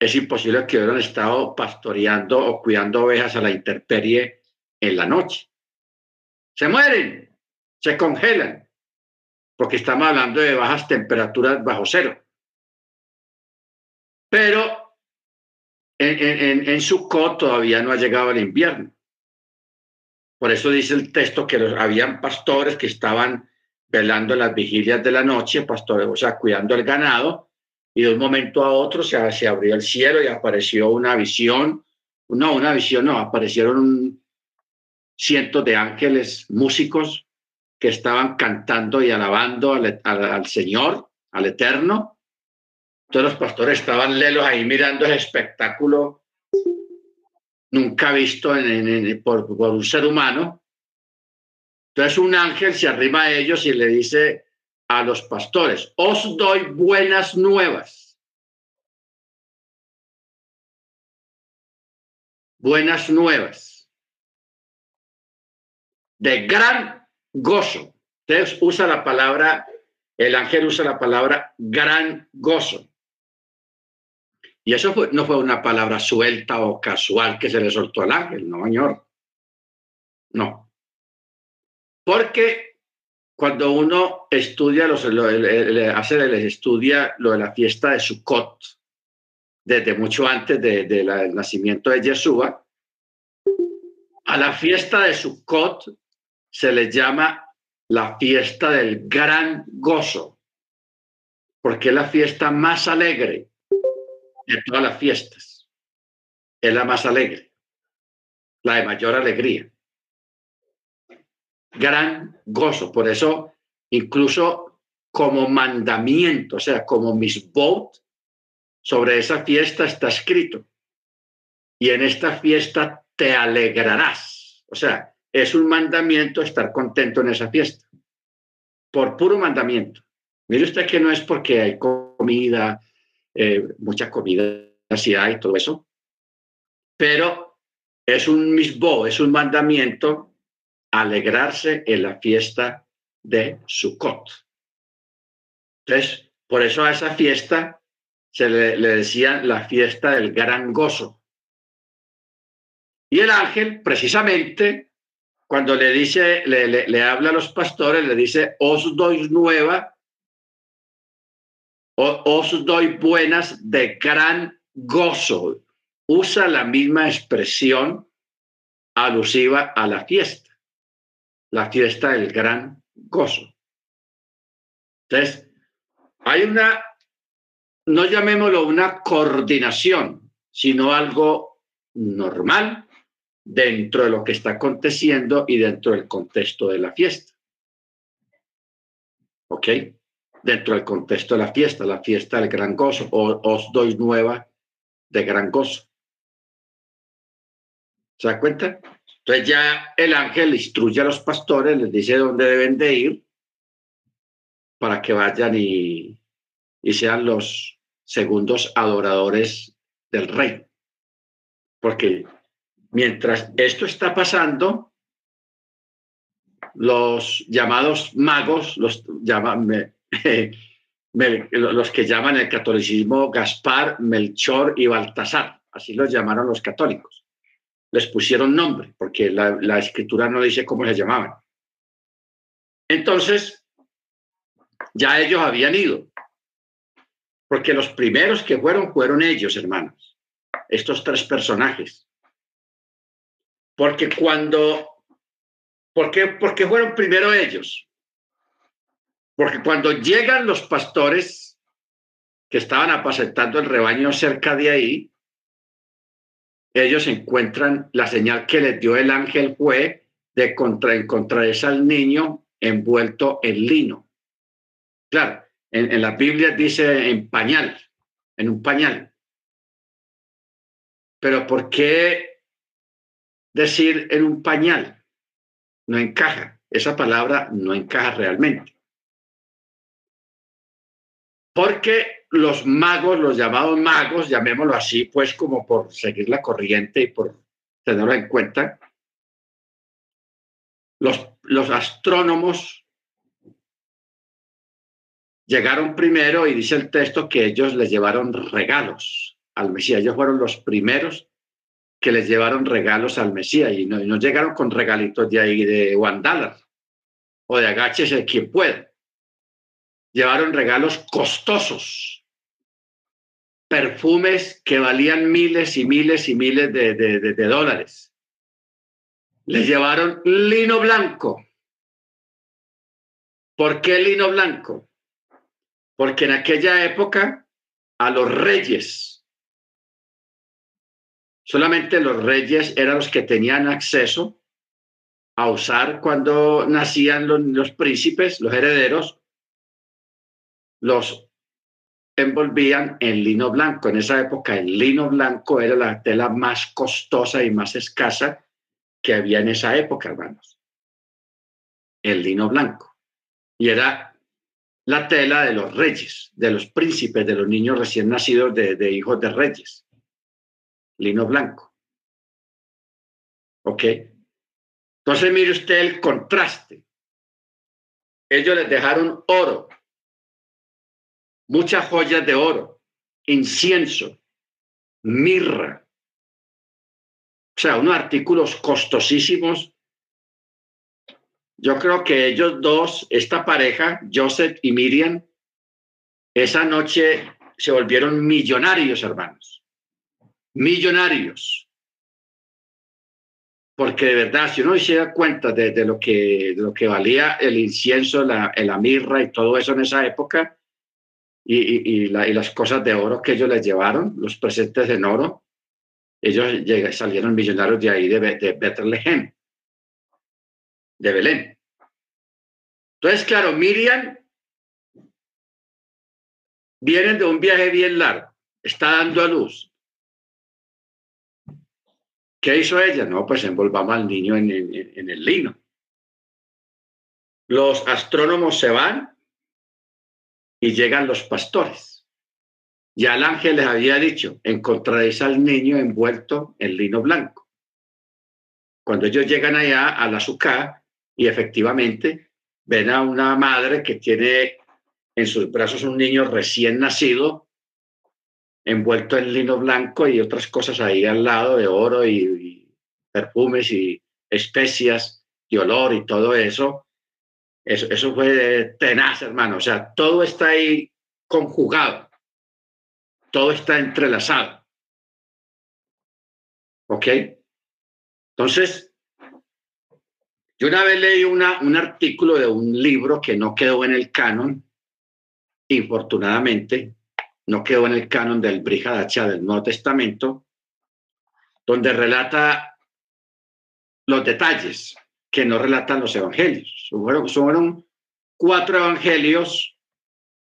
es imposible que hubieran estado pastoreando o cuidando ovejas a la intemperie en la noche. Se mueren, se congelan, porque estamos hablando de bajas temperaturas bajo cero. Pero en, en, en todavía no ha llegado el invierno. Por eso dice el texto que los, habían pastores que estaban velando las vigilias de la noche, pastores, o sea, cuidando el ganado, y de un momento a otro se, se abrió el cielo y apareció una visión, no, una visión, no, aparecieron cientos de ángeles músicos que estaban cantando y alabando al, al, Señor, al Eterno. Todos los pastores estaban lelos ahí mirando el espectáculo nunca visto en, por, un ser humano. Entonces un ángel se arrima a ellos y le dice a los pastores, os doy buenas nuevas. Buenas nuevas. De gran gozo. Entonces usa la palabra, el ángel usa la palabra gran gozo. Y eso no fue una palabra suelta o casual que se le soltó al ángel, no, señor. No. Porque cuando uno estudia, los, lo, hace, estudia lo de la fiesta de Sukkot, desde mucho antes del de, de nacimiento de Yeshua, a la fiesta de Sukkot se le llama la fiesta del gran gozo, porque es la fiesta más alegre de todas las fiestas. Es la más alegre, la de mayor alegría. Gran gozo. Por eso, incluso como mandamiento, o sea, como mis votos sobre esa fiesta está escrito. Y en esta fiesta te alegrarás. O sea, es un mandamiento estar contento en esa fiesta. Por puro mandamiento. Mire usted que no es porque hay comida, eh, mucha comida si hay, todo eso. Pero es un misbo, es un mandamiento alegrarse en la fiesta de Sukkot. Entonces, por eso a esa fiesta se le, decía la fiesta del gran gozo. Y el ángel, precisamente, cuando le dice, le, le habla a los pastores, le dice, os doy nueva os doy buenas de gran gozo. Usa la misma expresión alusiva a la fiesta, la fiesta del gran gozo. Entonces, hay una, no llamémoslo una coordinación, sino algo normal dentro de lo que está aconteciendo y dentro del contexto de la fiesta. ¿Ok? Dentro del contexto de la fiesta, la fiesta del gran gozo, o, os doy nueva de gran gozo. ¿Se da cuenta? Entonces ya el ángel instruye a los pastores, les dice dónde deben de ir para que vayan y, y sean los segundos adoradores del rey. Porque mientras esto está pasando, los llamados magos, los, llaman, los que llaman el catolicismo Gaspar, Melchor y Baltasar, así los llamaron los católicos. Les pusieron nombre, porque la, escritura no dice cómo se llamaban. Entonces, ya ellos habían ido, porque los primeros que fueron fueron ellos, hermanos, estos tres personajes. Porque cuando, ¿por qué, porque fueron primero ellos? Porque cuando llegan los pastores que estaban apacentando el rebaño cerca de ahí, ellos encuentran la señal que les dio el ángel fue de contra, encontrarse al niño envuelto en lino. Claro, en, en la Biblia dice en pañal, en un pañal. Pero ¿por qué decir en un pañal. No encaja. Esa palabra no encaja realmente. Porque los magos, los llamados magos, llamémoslo así, pues como por seguir la corriente y por tenerlo en cuenta, los, los astrónomos llegaron primero y dice el texto que ellos les llevaron regalos al Mesías. Ellos fueron los primeros que les llevaron regalos al Mesías y no, llegaron con regalitos de ahí de Wandalas o de agáchese quien pueda. Llevaron regalos costosos, perfumes que valían miles y miles y miles de, dólares. Les llevaron lino blanco. ¿Por qué lino blanco? Porque en aquella época a los reyes Solamente los reyes eran los que tenían acceso a usar cuando nacían los, príncipes, los herederos, los envolvían en lino blanco. En esa época el lino blanco era la tela más costosa y más escasa que había en esa época, hermanos. El lino blanco. Y era la tela de los reyes, de los príncipes, de los niños recién nacidos de hijos de reyes lino blanco. ¿Ok? Entonces mire usted el contraste. Ellos les dejaron oro, muchas joyas de oro, incienso, mirra. O sea, unos artículos costosísimos. Yo creo que ellos dos, esta pareja, Joseph y Miriam, esa noche se volvieron millonarios, hermanos millonarios. Porque de verdad, si uno se da cuenta de, lo que, lo que valía el incienso, la, la, mirra y todo eso en esa época, y, y, las cosas de oro que ellos les llevaron, los presentes en oro, ellos salieron millonarios de ahí, de, de Bethlehem, de Belén. Entonces, claro, Miriam vienen de un viaje bien largo, está dando a luz, ¿Qué hizo ella? No, pues envolvamos al niño en, el lino. Los astrónomos se van y llegan los pastores. Ya el ángel les había dicho, encontraréis al niño envuelto en lino blanco. Cuando ellos llegan allá a la azúcar y efectivamente ven a una madre que tiene en sus brazos un niño recién nacido envuelto en lino blanco y otras cosas ahí al lado de oro y, perfumes y especias y olor y todo eso. Eso. Eso fue tenaz, hermano. O sea, todo está ahí conjugado. Todo está entrelazado. ¿Ok? Entonces, yo una vez leí una, un artículo de un libro que no quedó en el canon, infortunadamente, no quedó en el canon del Brihadacha del Nuevo Testamento, donde relata los detalles que no relatan los evangelios. Fueron, fueron cuatro evangelios,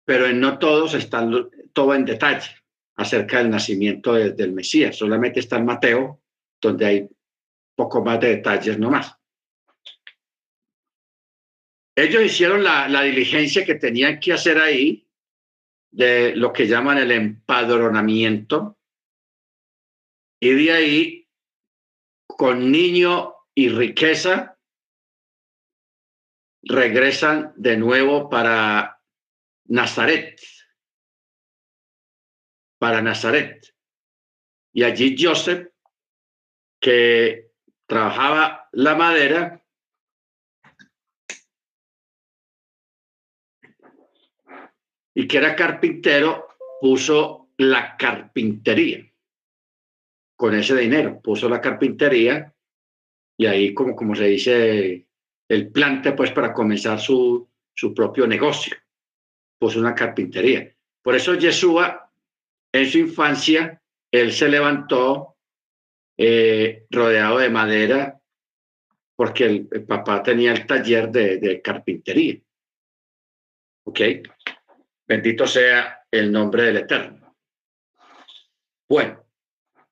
pero en no todos están todo en detalle acerca del nacimiento del Mesías. Solamente está en Mateo, donde hay poco más de detalles nomás. Ellos hicieron la, la diligencia que tenían que hacer ahí de lo que llaman el empadronamiento y de ahí con niño y riqueza regresan de nuevo para Nazaret, para Nazaret. Y allí Joseph, que trabajaba la madera, y que era carpintero, puso la carpintería. Con ese dinero puso la carpintería y ahí como, como se dice, el plante pues para comenzar su, su propio negocio. Puso una carpintería. Por eso Yeshua, en su infancia, él se levantó eh, rodeado de madera porque el, papá tenía el taller de, de carpintería. ¿Ok? Bendito sea el nombre del Eterno. Bueno,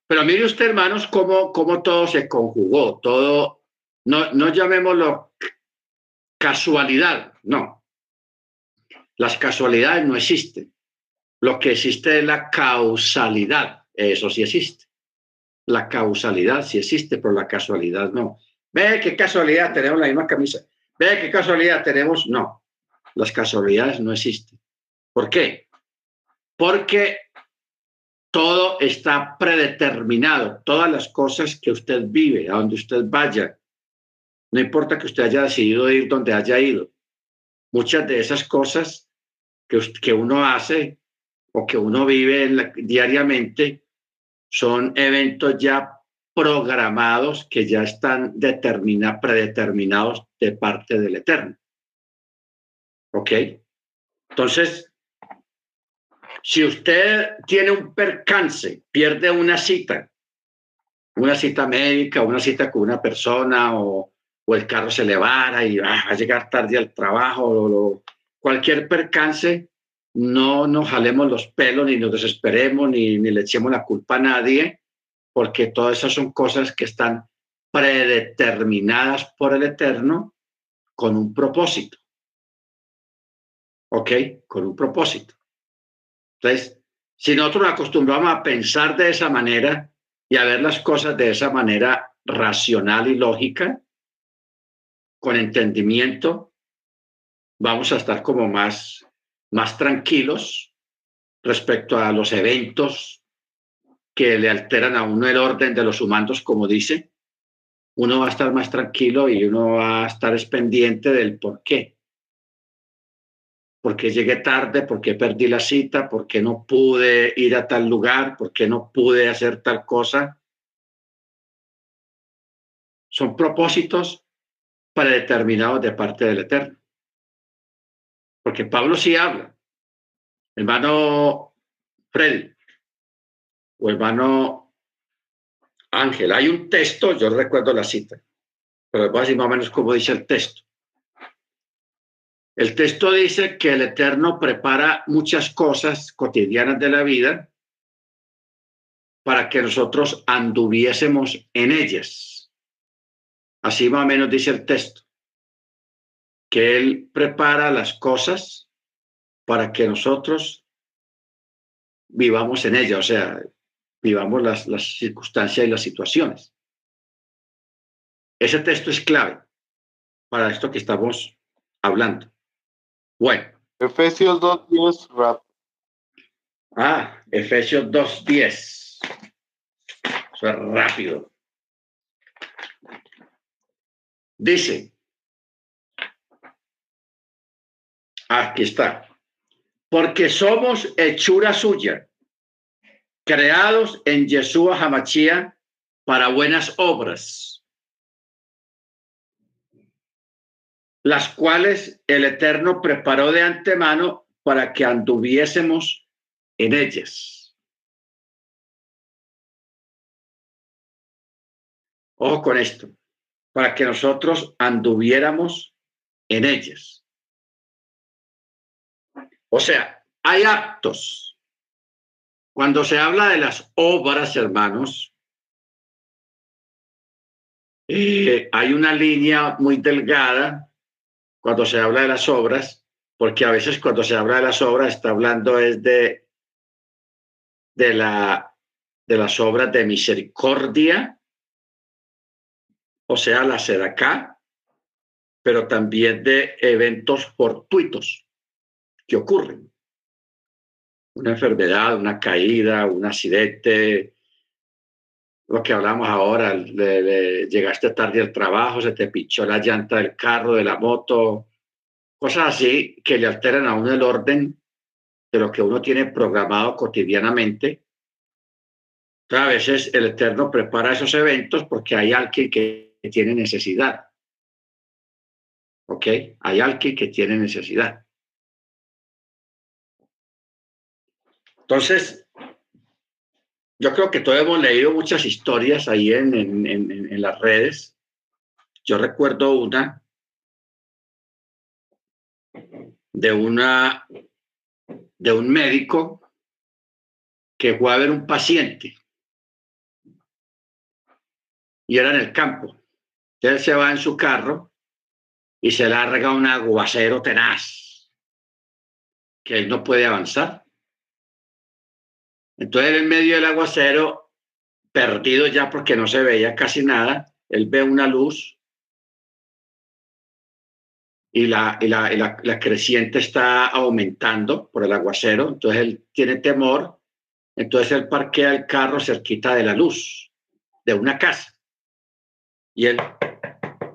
pero mire usted, hermanos, cómo, cómo todo se conjugó, todo, no, no llamémoslo casualidad, no. Las casualidades no existen. Lo que existe es la causalidad, eso sí existe. La causalidad sí existe, pero la casualidad no. Ve qué casualidad tenemos la misma camisa. Ve qué casualidad tenemos. No, las casualidades no existen. ¿Por qué? Porque todo está predeterminado, todas las cosas que usted vive, a donde usted vaya, no importa que usted haya decidido ir donde haya ido, muchas de esas cosas que, que uno hace o que uno vive diariamente son eventos ya programados que ya están determina, predeterminados de parte del Eterno. ¿Ok? Entonces, si usted tiene un percance, pierde una cita, una cita médica, una cita con una persona o, o el carro se le vara y ah, va a llegar tarde al trabajo, o, cualquier percance, no nos jalemos los pelos ni nos desesperemos ni, ni le echemos la culpa a nadie, porque todas esas son cosas que están predeterminadas por el Eterno con un propósito. ¿Ok? Con un propósito. Entonces, si nosotros nos acostumbramos a pensar de esa manera y a ver las cosas de esa manera racional y lógica, con entendimiento, vamos a estar como más, más tranquilos respecto a los eventos que le alteran a uno el orden de los humanos, como dice. Uno va a estar más tranquilo y uno va a estar pendiente del por qué por qué llegué tarde, por qué perdí la cita, por qué no pude ir a tal lugar, por qué no pude hacer tal cosa. Son propósitos predeterminados de parte del Eterno. Porque Pablo sí habla. Hermano Freddy o hermano Ángel, hay un texto, yo recuerdo la cita, pero voy a decir más o menos cómo dice el texto. El texto dice que el Eterno prepara muchas cosas cotidianas de la vida para que nosotros anduviésemos en ellas. Así más o menos dice el texto, que Él prepara las cosas para que nosotros vivamos en ellas, o sea, vivamos las, las circunstancias y las situaciones. Ese texto es clave para esto que estamos hablando. Bueno. Efesios 2.10, rap. Ah, Efesios 2.10. Eso es rápido. Dice, aquí está, porque somos hechura suya, creados en Yeshua Hamachía para buenas obras las cuales el Eterno preparó de antemano para que anduviésemos en ellas. Ojo con esto, para que nosotros anduviéramos en ellas. O sea, hay actos. Cuando se habla de las obras, hermanos, eh, hay una línea muy delgada cuando se habla de las obras, porque a veces cuando se habla de las obras está hablando es de, de, la, de las obras de misericordia, o sea, la acá, pero también de eventos fortuitos que ocurren. Una enfermedad, una caída, un accidente, lo que hablamos ahora, llegaste tarde al trabajo, se te pichó la llanta del carro, de la moto, cosas así que le alteran a uno el orden de lo que uno tiene programado cotidianamente. a veces el Eterno prepara esos eventos porque hay alguien que tiene necesidad. ¿Ok? Hay alguien que tiene necesidad. Entonces, yo creo que todos hemos leído muchas historias ahí en, en, en, las redes. Yo recuerdo una de una de un médico que fue a ver un paciente y era en el campo. Él se va en su carro y se larga un aguacero tenaz que él no puede avanzar. Entonces, en medio del aguacero, perdido ya porque no se veía casi nada, él ve una luz y la, la, creciente está aumentando por el aguacero, entonces él tiene temor, entonces él parquea el carro cerquita de la luz de una casa y él,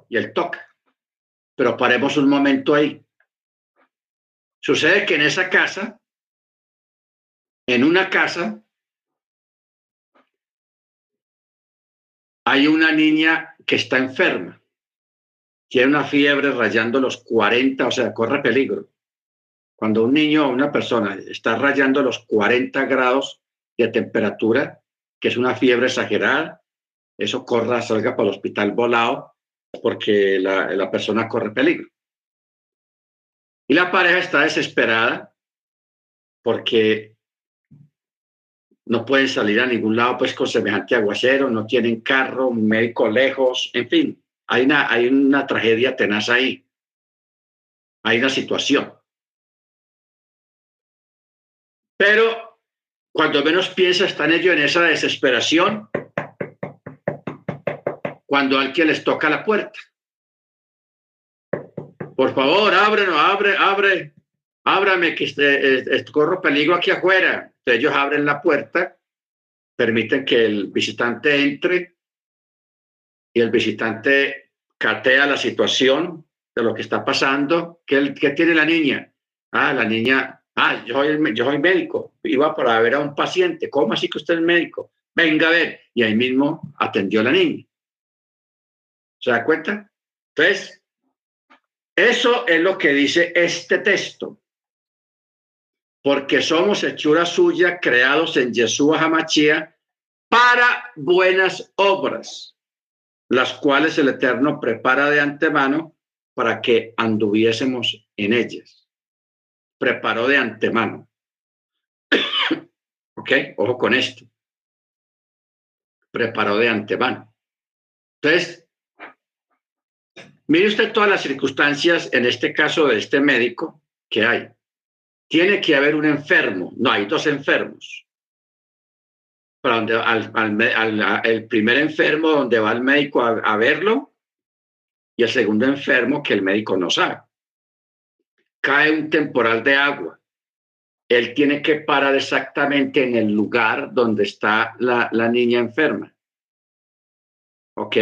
y él toca. Pero paremos un momento ahí. Sucede que en esa casa en una casa hay una niña que está enferma, tiene una fiebre rayando los 40, o sea, corre peligro. Cuando un niño o una persona está rayando los 40 grados de temperatura, que es una fiebre exagerada, eso corra, salga para el hospital volado porque la, la persona corre peligro. Y la pareja está desesperada porque no pueden salir a ningún lado pues con semejante aguacero, no tienen carro, médico lejos, en fin, hay una, hay una tragedia tenaz ahí, hay una situación. Pero cuando menos piensa están ellos en esa desesperación, cuando alguien les toca la puerta. Por favor, ábrenos, abre, abre, ábrame que este, corro peligro aquí afuera ellos abren la puerta, permiten que el visitante entre y el visitante catea la situación de lo que está pasando. ¿Qué, tiene la niña? Ah, la niña, ah, yo soy, yo soy médico, iba para ver a un paciente. ¿Cómo así que usted es médico? Venga a ver. Y ahí mismo atendió a la niña. ¿Se da cuenta? Entonces, eso es lo que dice este texto porque somos hechura suya, creados en Yeshua Hamachia, para buenas obras, las cuales el Eterno prepara de antemano para que anduviésemos en ellas. Preparó de antemano. ¿Ok? Ojo con esto. Preparó de antemano. Entonces, mire usted todas las circunstancias, en este caso de este médico, que hay tiene que haber un enfermo. No, hay dos enfermos. Para donde, al, el primer enfermo donde va el médico a, verlo y el segundo enfermo que el médico no sabe. Cae un temporal de agua. Él tiene que parar exactamente en el lugar donde está la, la niña enferma. ¿Ok?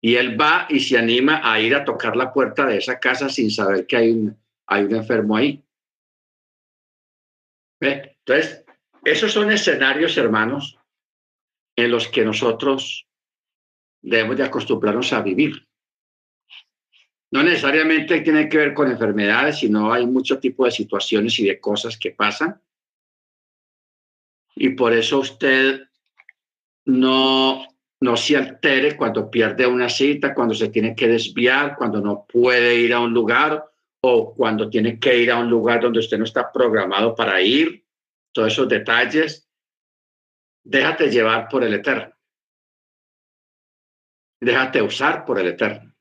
Y él va y se anima a ir a tocar la puerta de esa casa sin saber que hay un, hay un enfermo ahí. Entonces, esos son escenarios, hermanos, en los que nosotros debemos de acostumbrarnos a vivir. No necesariamente tiene que ver con enfermedades, sino hay mucho tipo de situaciones y de cosas que pasan. Y por eso usted no, no se altere cuando pierde una cita, cuando se tiene que desviar, cuando no puede ir a un lugar o cuando tiene que ir a un lugar donde usted no está programado para ir. Todos esos detalles, déjate llevar por el Eterno. Déjate usar por el Eterno.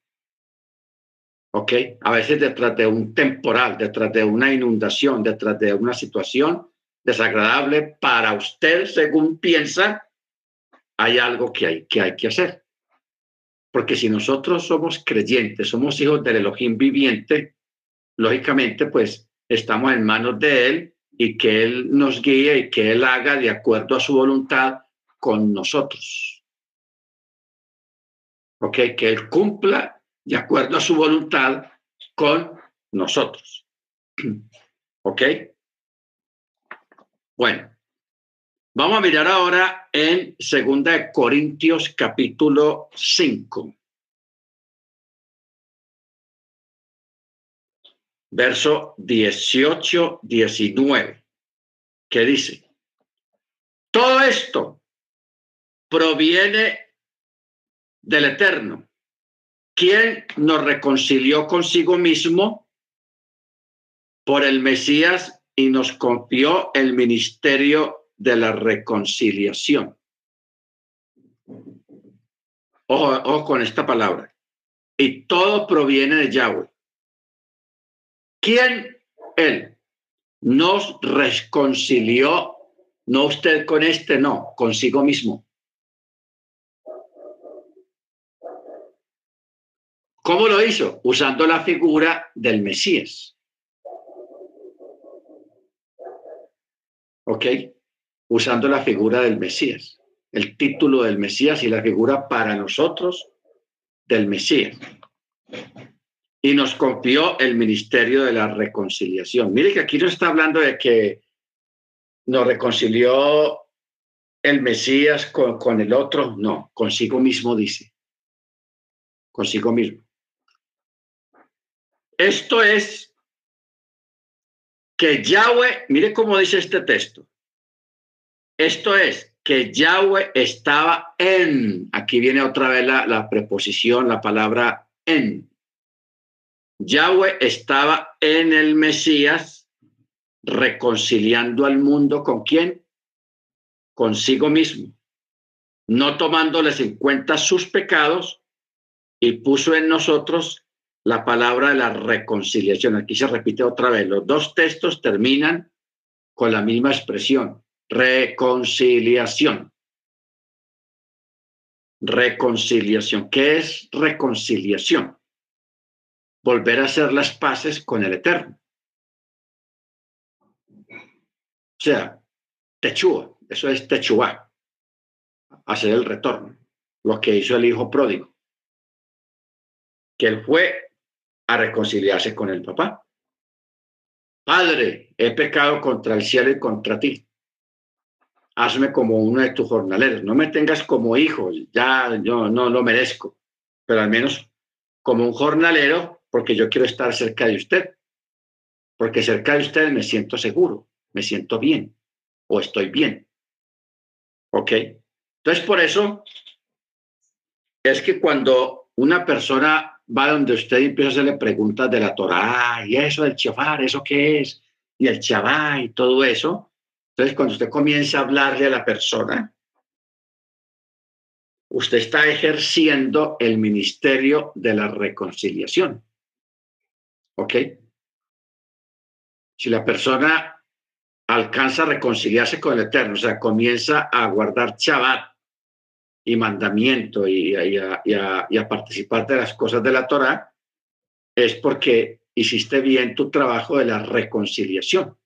¿Ok? A veces detrás de un temporal, detrás de una inundación, detrás de una situación desagradable para usted, según piensa, hay algo que hay que, hay que hacer. Porque si nosotros somos creyentes, somos hijos del Elohim viviente, lógicamente, pues estamos en manos de Él y que Él nos guíe y que Él haga de acuerdo a su voluntad con nosotros. ¿Ok? Que Él cumpla de acuerdo a su voluntad con nosotros. ¿Ok? Bueno, Vamos a mirar ahora en Segunda de Corintios capítulo 5. Verso 18, 19, que dice, todo esto proviene del Eterno, quien nos reconcilió consigo mismo por el Mesías y nos confió el ministerio de la reconciliación. Ojo, con esta palabra. Y todo proviene de Yahweh. ¿Quién? Él nos reconcilió, no usted con este, no, consigo mismo. ¿Cómo lo hizo? Usando la figura del Mesías. ¿Ok? Usando la figura del Mesías, el título del Mesías y la figura para nosotros del Mesías. Y nos confió el ministerio de la reconciliación. Mire que aquí no está hablando de que nos reconcilió el Mesías con, con el otro, no, consigo mismo dice, consigo mismo. Esto es que Yahweh, mire cómo dice este texto, esto es que Yahweh estaba en, aquí viene otra vez la, preposición, la palabra en. Yahweh estaba en el Mesías reconciliando al mundo con quién? Consigo mismo, no tomándoles en cuenta sus pecados y puso en nosotros la palabra de la reconciliación. Aquí se repite otra vez, los dos textos terminan con la misma expresión, reconciliación. Reconciliación. ¿Qué es reconciliación? Volver a hacer las paces con el Eterno. O sea, techúa, eso es techúa, hacer el retorno, lo que hizo el hijo pródigo, que él fue a reconciliarse con el papá. Padre, he pecado contra el cielo y contra ti hazme como uno de tus jornaleros, no me tengas como hijo, ya yo no lo merezco, pero al menos como un jornalero, porque yo quiero estar cerca de usted, porque cerca de usted me siento seguro, me siento bien o estoy bien. ¿Ok? Entonces, por eso es que cuando una persona va donde usted y empieza a hacerle preguntas de la Torah y eso del chofar, ¿eso qué es? Y el chabá y todo eso, entonces, cuando usted comienza a hablarle a la persona, usted está ejerciendo el ministerio de la reconciliación. ¿Ok? Si la persona alcanza a reconciliarse con el Eterno, o sea, comienza a guardar Shabbat y mandamiento y, a, participar de las cosas de la Torah, es porque hiciste bien tu trabajo de la reconciliación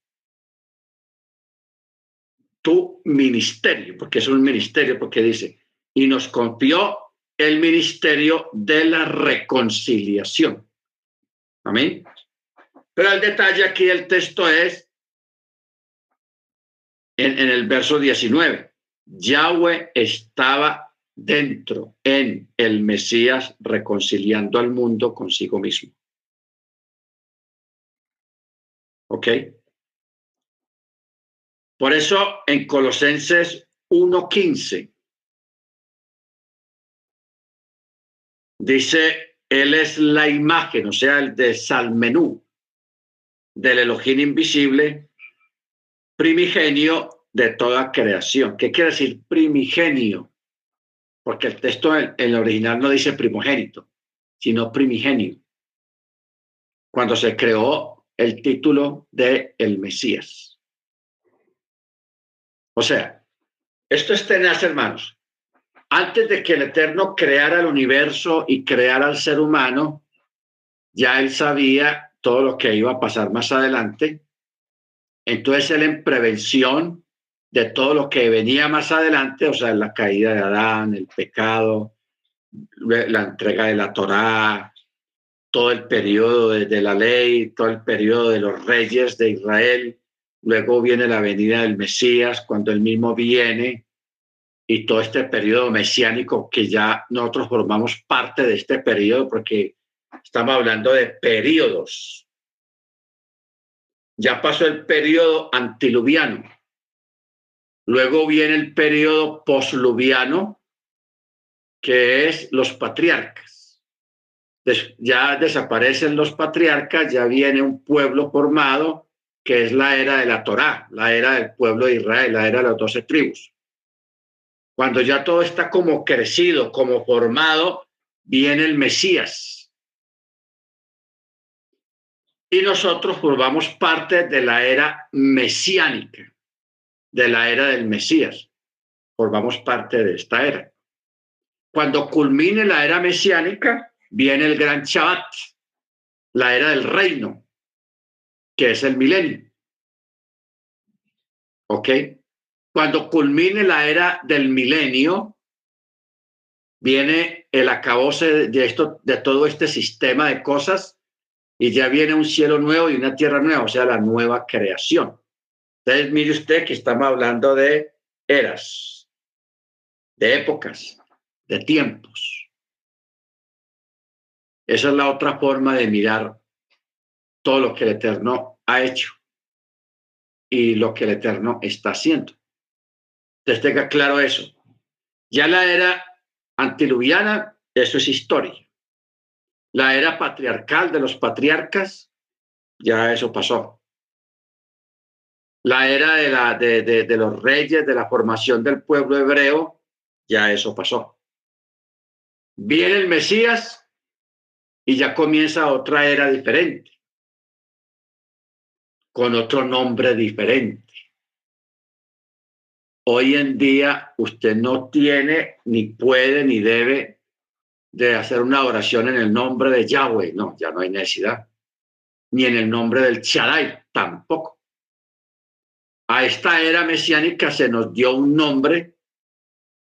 tu ministerio, porque es un ministerio, porque dice, y nos confió el ministerio de la reconciliación. Amén. Pero el detalle aquí del texto es en, el verso 19. Yahweh estaba dentro, en el Mesías, reconciliando al mundo consigo mismo. ¿Ok? Por eso en Colosenses 1.15 dice, Él es la imagen, o sea, el de Salmenú, del Elohim invisible, primigenio de toda creación. ¿Qué quiere decir primigenio? Porque el texto en el original no dice primogénito, sino primigenio. Cuando se creó el título de el Mesías. O sea, esto es tenaz, hermanos. Antes de que el Eterno creara el universo y creara al ser humano, ya él sabía todo lo que iba a pasar más adelante. Entonces él en prevención de todo lo que venía más adelante, o sea, la caída de Adán, el pecado, la entrega de la Torá, todo el periodo de, la ley, todo el periodo de los reyes de Israel, luego viene la venida del Mesías, cuando él mismo viene, y todo este periodo mesiánico que ya nosotros formamos parte de este periodo, porque estamos hablando de periodos. Ya pasó el periodo antiluviano, luego viene el periodo posluviano, que es los patriarcas. ya desaparecen los patriarcas, ya viene un pueblo formado, que es la era de la Torá, la era del pueblo de Israel, la era de las doce tribus. Cuando ya todo está como crecido, como formado, viene el Mesías. Y nosotros formamos parte de la era mesiánica, de la era del Mesías. Formamos parte de esta era. Cuando culmine la era mesiánica, viene el gran Shabbat, la era del reino, que es el milenio. ¿Ok? Cuando culmine la era del milenio, viene el acabose de, esto, de todo este sistema de cosas y ya viene un cielo nuevo y una tierra nueva, o sea, la nueva creación. Entonces, mire usted que estamos hablando de eras, de épocas, de tiempos. Esa es la otra forma de mirar todo lo que el Eterno ha hecho y lo que el Eterno está haciendo. Entonces tenga claro eso. Ya la era antiluviana, eso es historia. La era patriarcal de los patriarcas, ya eso pasó. La era de, la, de, de los reyes, de la formación del pueblo hebreo, ya eso pasó. Viene el Mesías y ya comienza otra era diferente, con otro nombre diferente. Hoy en día usted no tiene, ni puede, ni debe de hacer una oración en el nombre de Yahweh. No, ya no hay necesidad. Ni en el nombre del Shaddai, tampoco. A esta era mesiánica se nos dio un nombre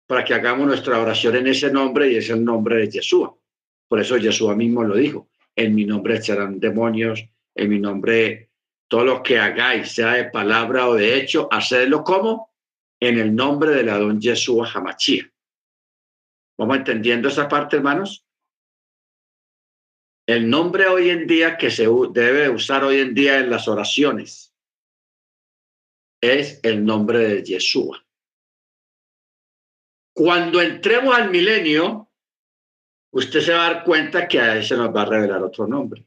para que hagamos nuestra oración en ese nombre y es el nombre de Yeshua. Por eso Yeshua mismo lo dijo. En mi nombre echarán demonios, en mi nombre todo lo que hagáis, sea de palabra o de hecho, hacedlo como en el nombre de la don Yeshua Hamachía. ¿Vamos entendiendo esa parte, hermanos? El nombre hoy en día que se debe usar hoy en día en las oraciones es el nombre de Yeshua. Cuando entremos al milenio, usted se va a dar cuenta que a ese nos va a revelar otro nombre.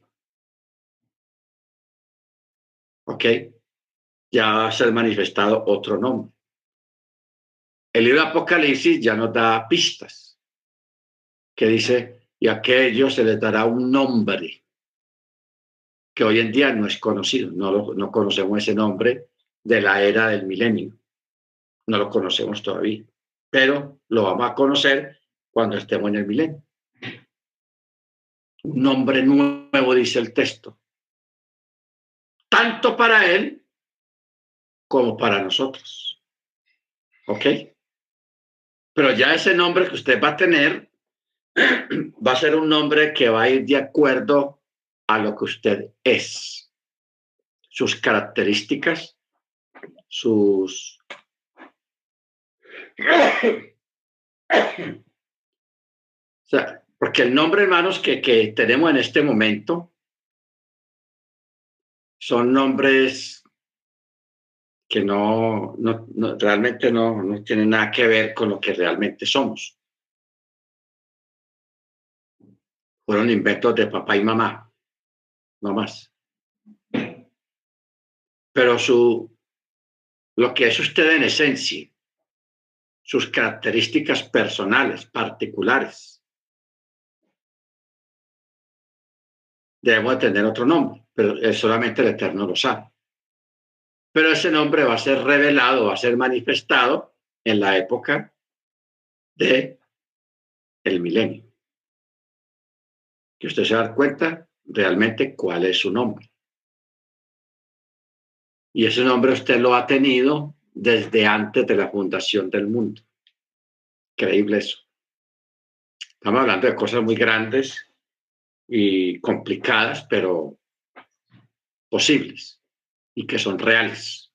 ¿Ok? Ya va a ser manifestado otro nombre. El libro de Apocalipsis ya nos da pistas, que dice, y a se les dará un nombre que hoy en día no es conocido, no, no conocemos ese nombre de la era del milenio, no lo conocemos todavía, pero lo vamos a conocer cuando estemos en el milenio. Un nombre nuevo, dice el texto, tanto para él como para nosotros. ¿Ok? Pero ya ese nombre que usted va a tener va a ser un nombre que va a ir de acuerdo a lo que usted es, sus características, sus... O sea, porque el nombre, hermanos, que, que tenemos en este momento son nombres que no, no, realmente no, no tiene nada que ver con lo que realmente somos. fueron inventos de papá y mamá, no más. Pero su, lo que es usted en esencia, sus características personales, particulares, debemos tener otro nombre, pero solamente el Eterno lo sabe. Pero ese nombre va a ser revelado, va a ser manifestado en la época de el milenio. Que usted se da cuenta realmente cuál es su nombre. Y ese nombre usted lo ha tenido desde antes de la fundación del mundo. Increíble eso. Estamos hablando de cosas muy grandes y complicadas, pero posibles y que son reales.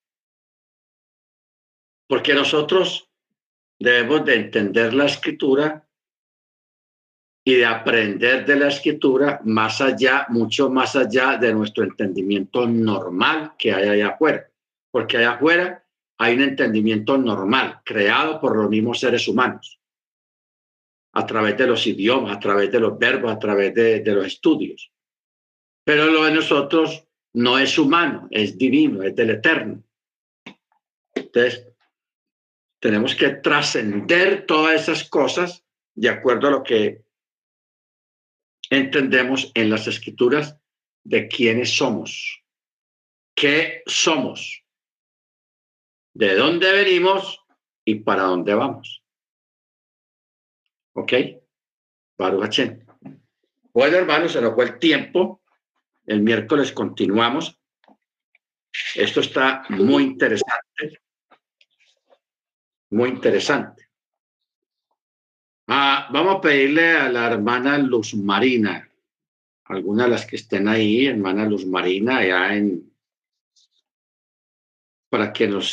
Porque nosotros debemos de entender la escritura y de aprender de la escritura más allá, mucho más allá de nuestro entendimiento normal que hay allá afuera. Porque allá afuera hay un entendimiento normal, creado por los mismos seres humanos, a través de los idiomas, a través de los verbos, a través de, de los estudios. Pero lo de nosotros no es humano, es divino, es del eterno. Entonces, tenemos que trascender todas esas cosas de acuerdo a lo que entendemos en las escrituras de quiénes somos, qué somos, de dónde venimos y para dónde vamos. ¿Ok? Baruch Bueno, hermanos, se nos fue el tiempo. El miércoles continuamos. Esto está muy interesante. Muy interesante. Ah, vamos a pedirle a la hermana Luz Marina, alguna de las que estén ahí, hermana Luz Marina, allá en, para que nos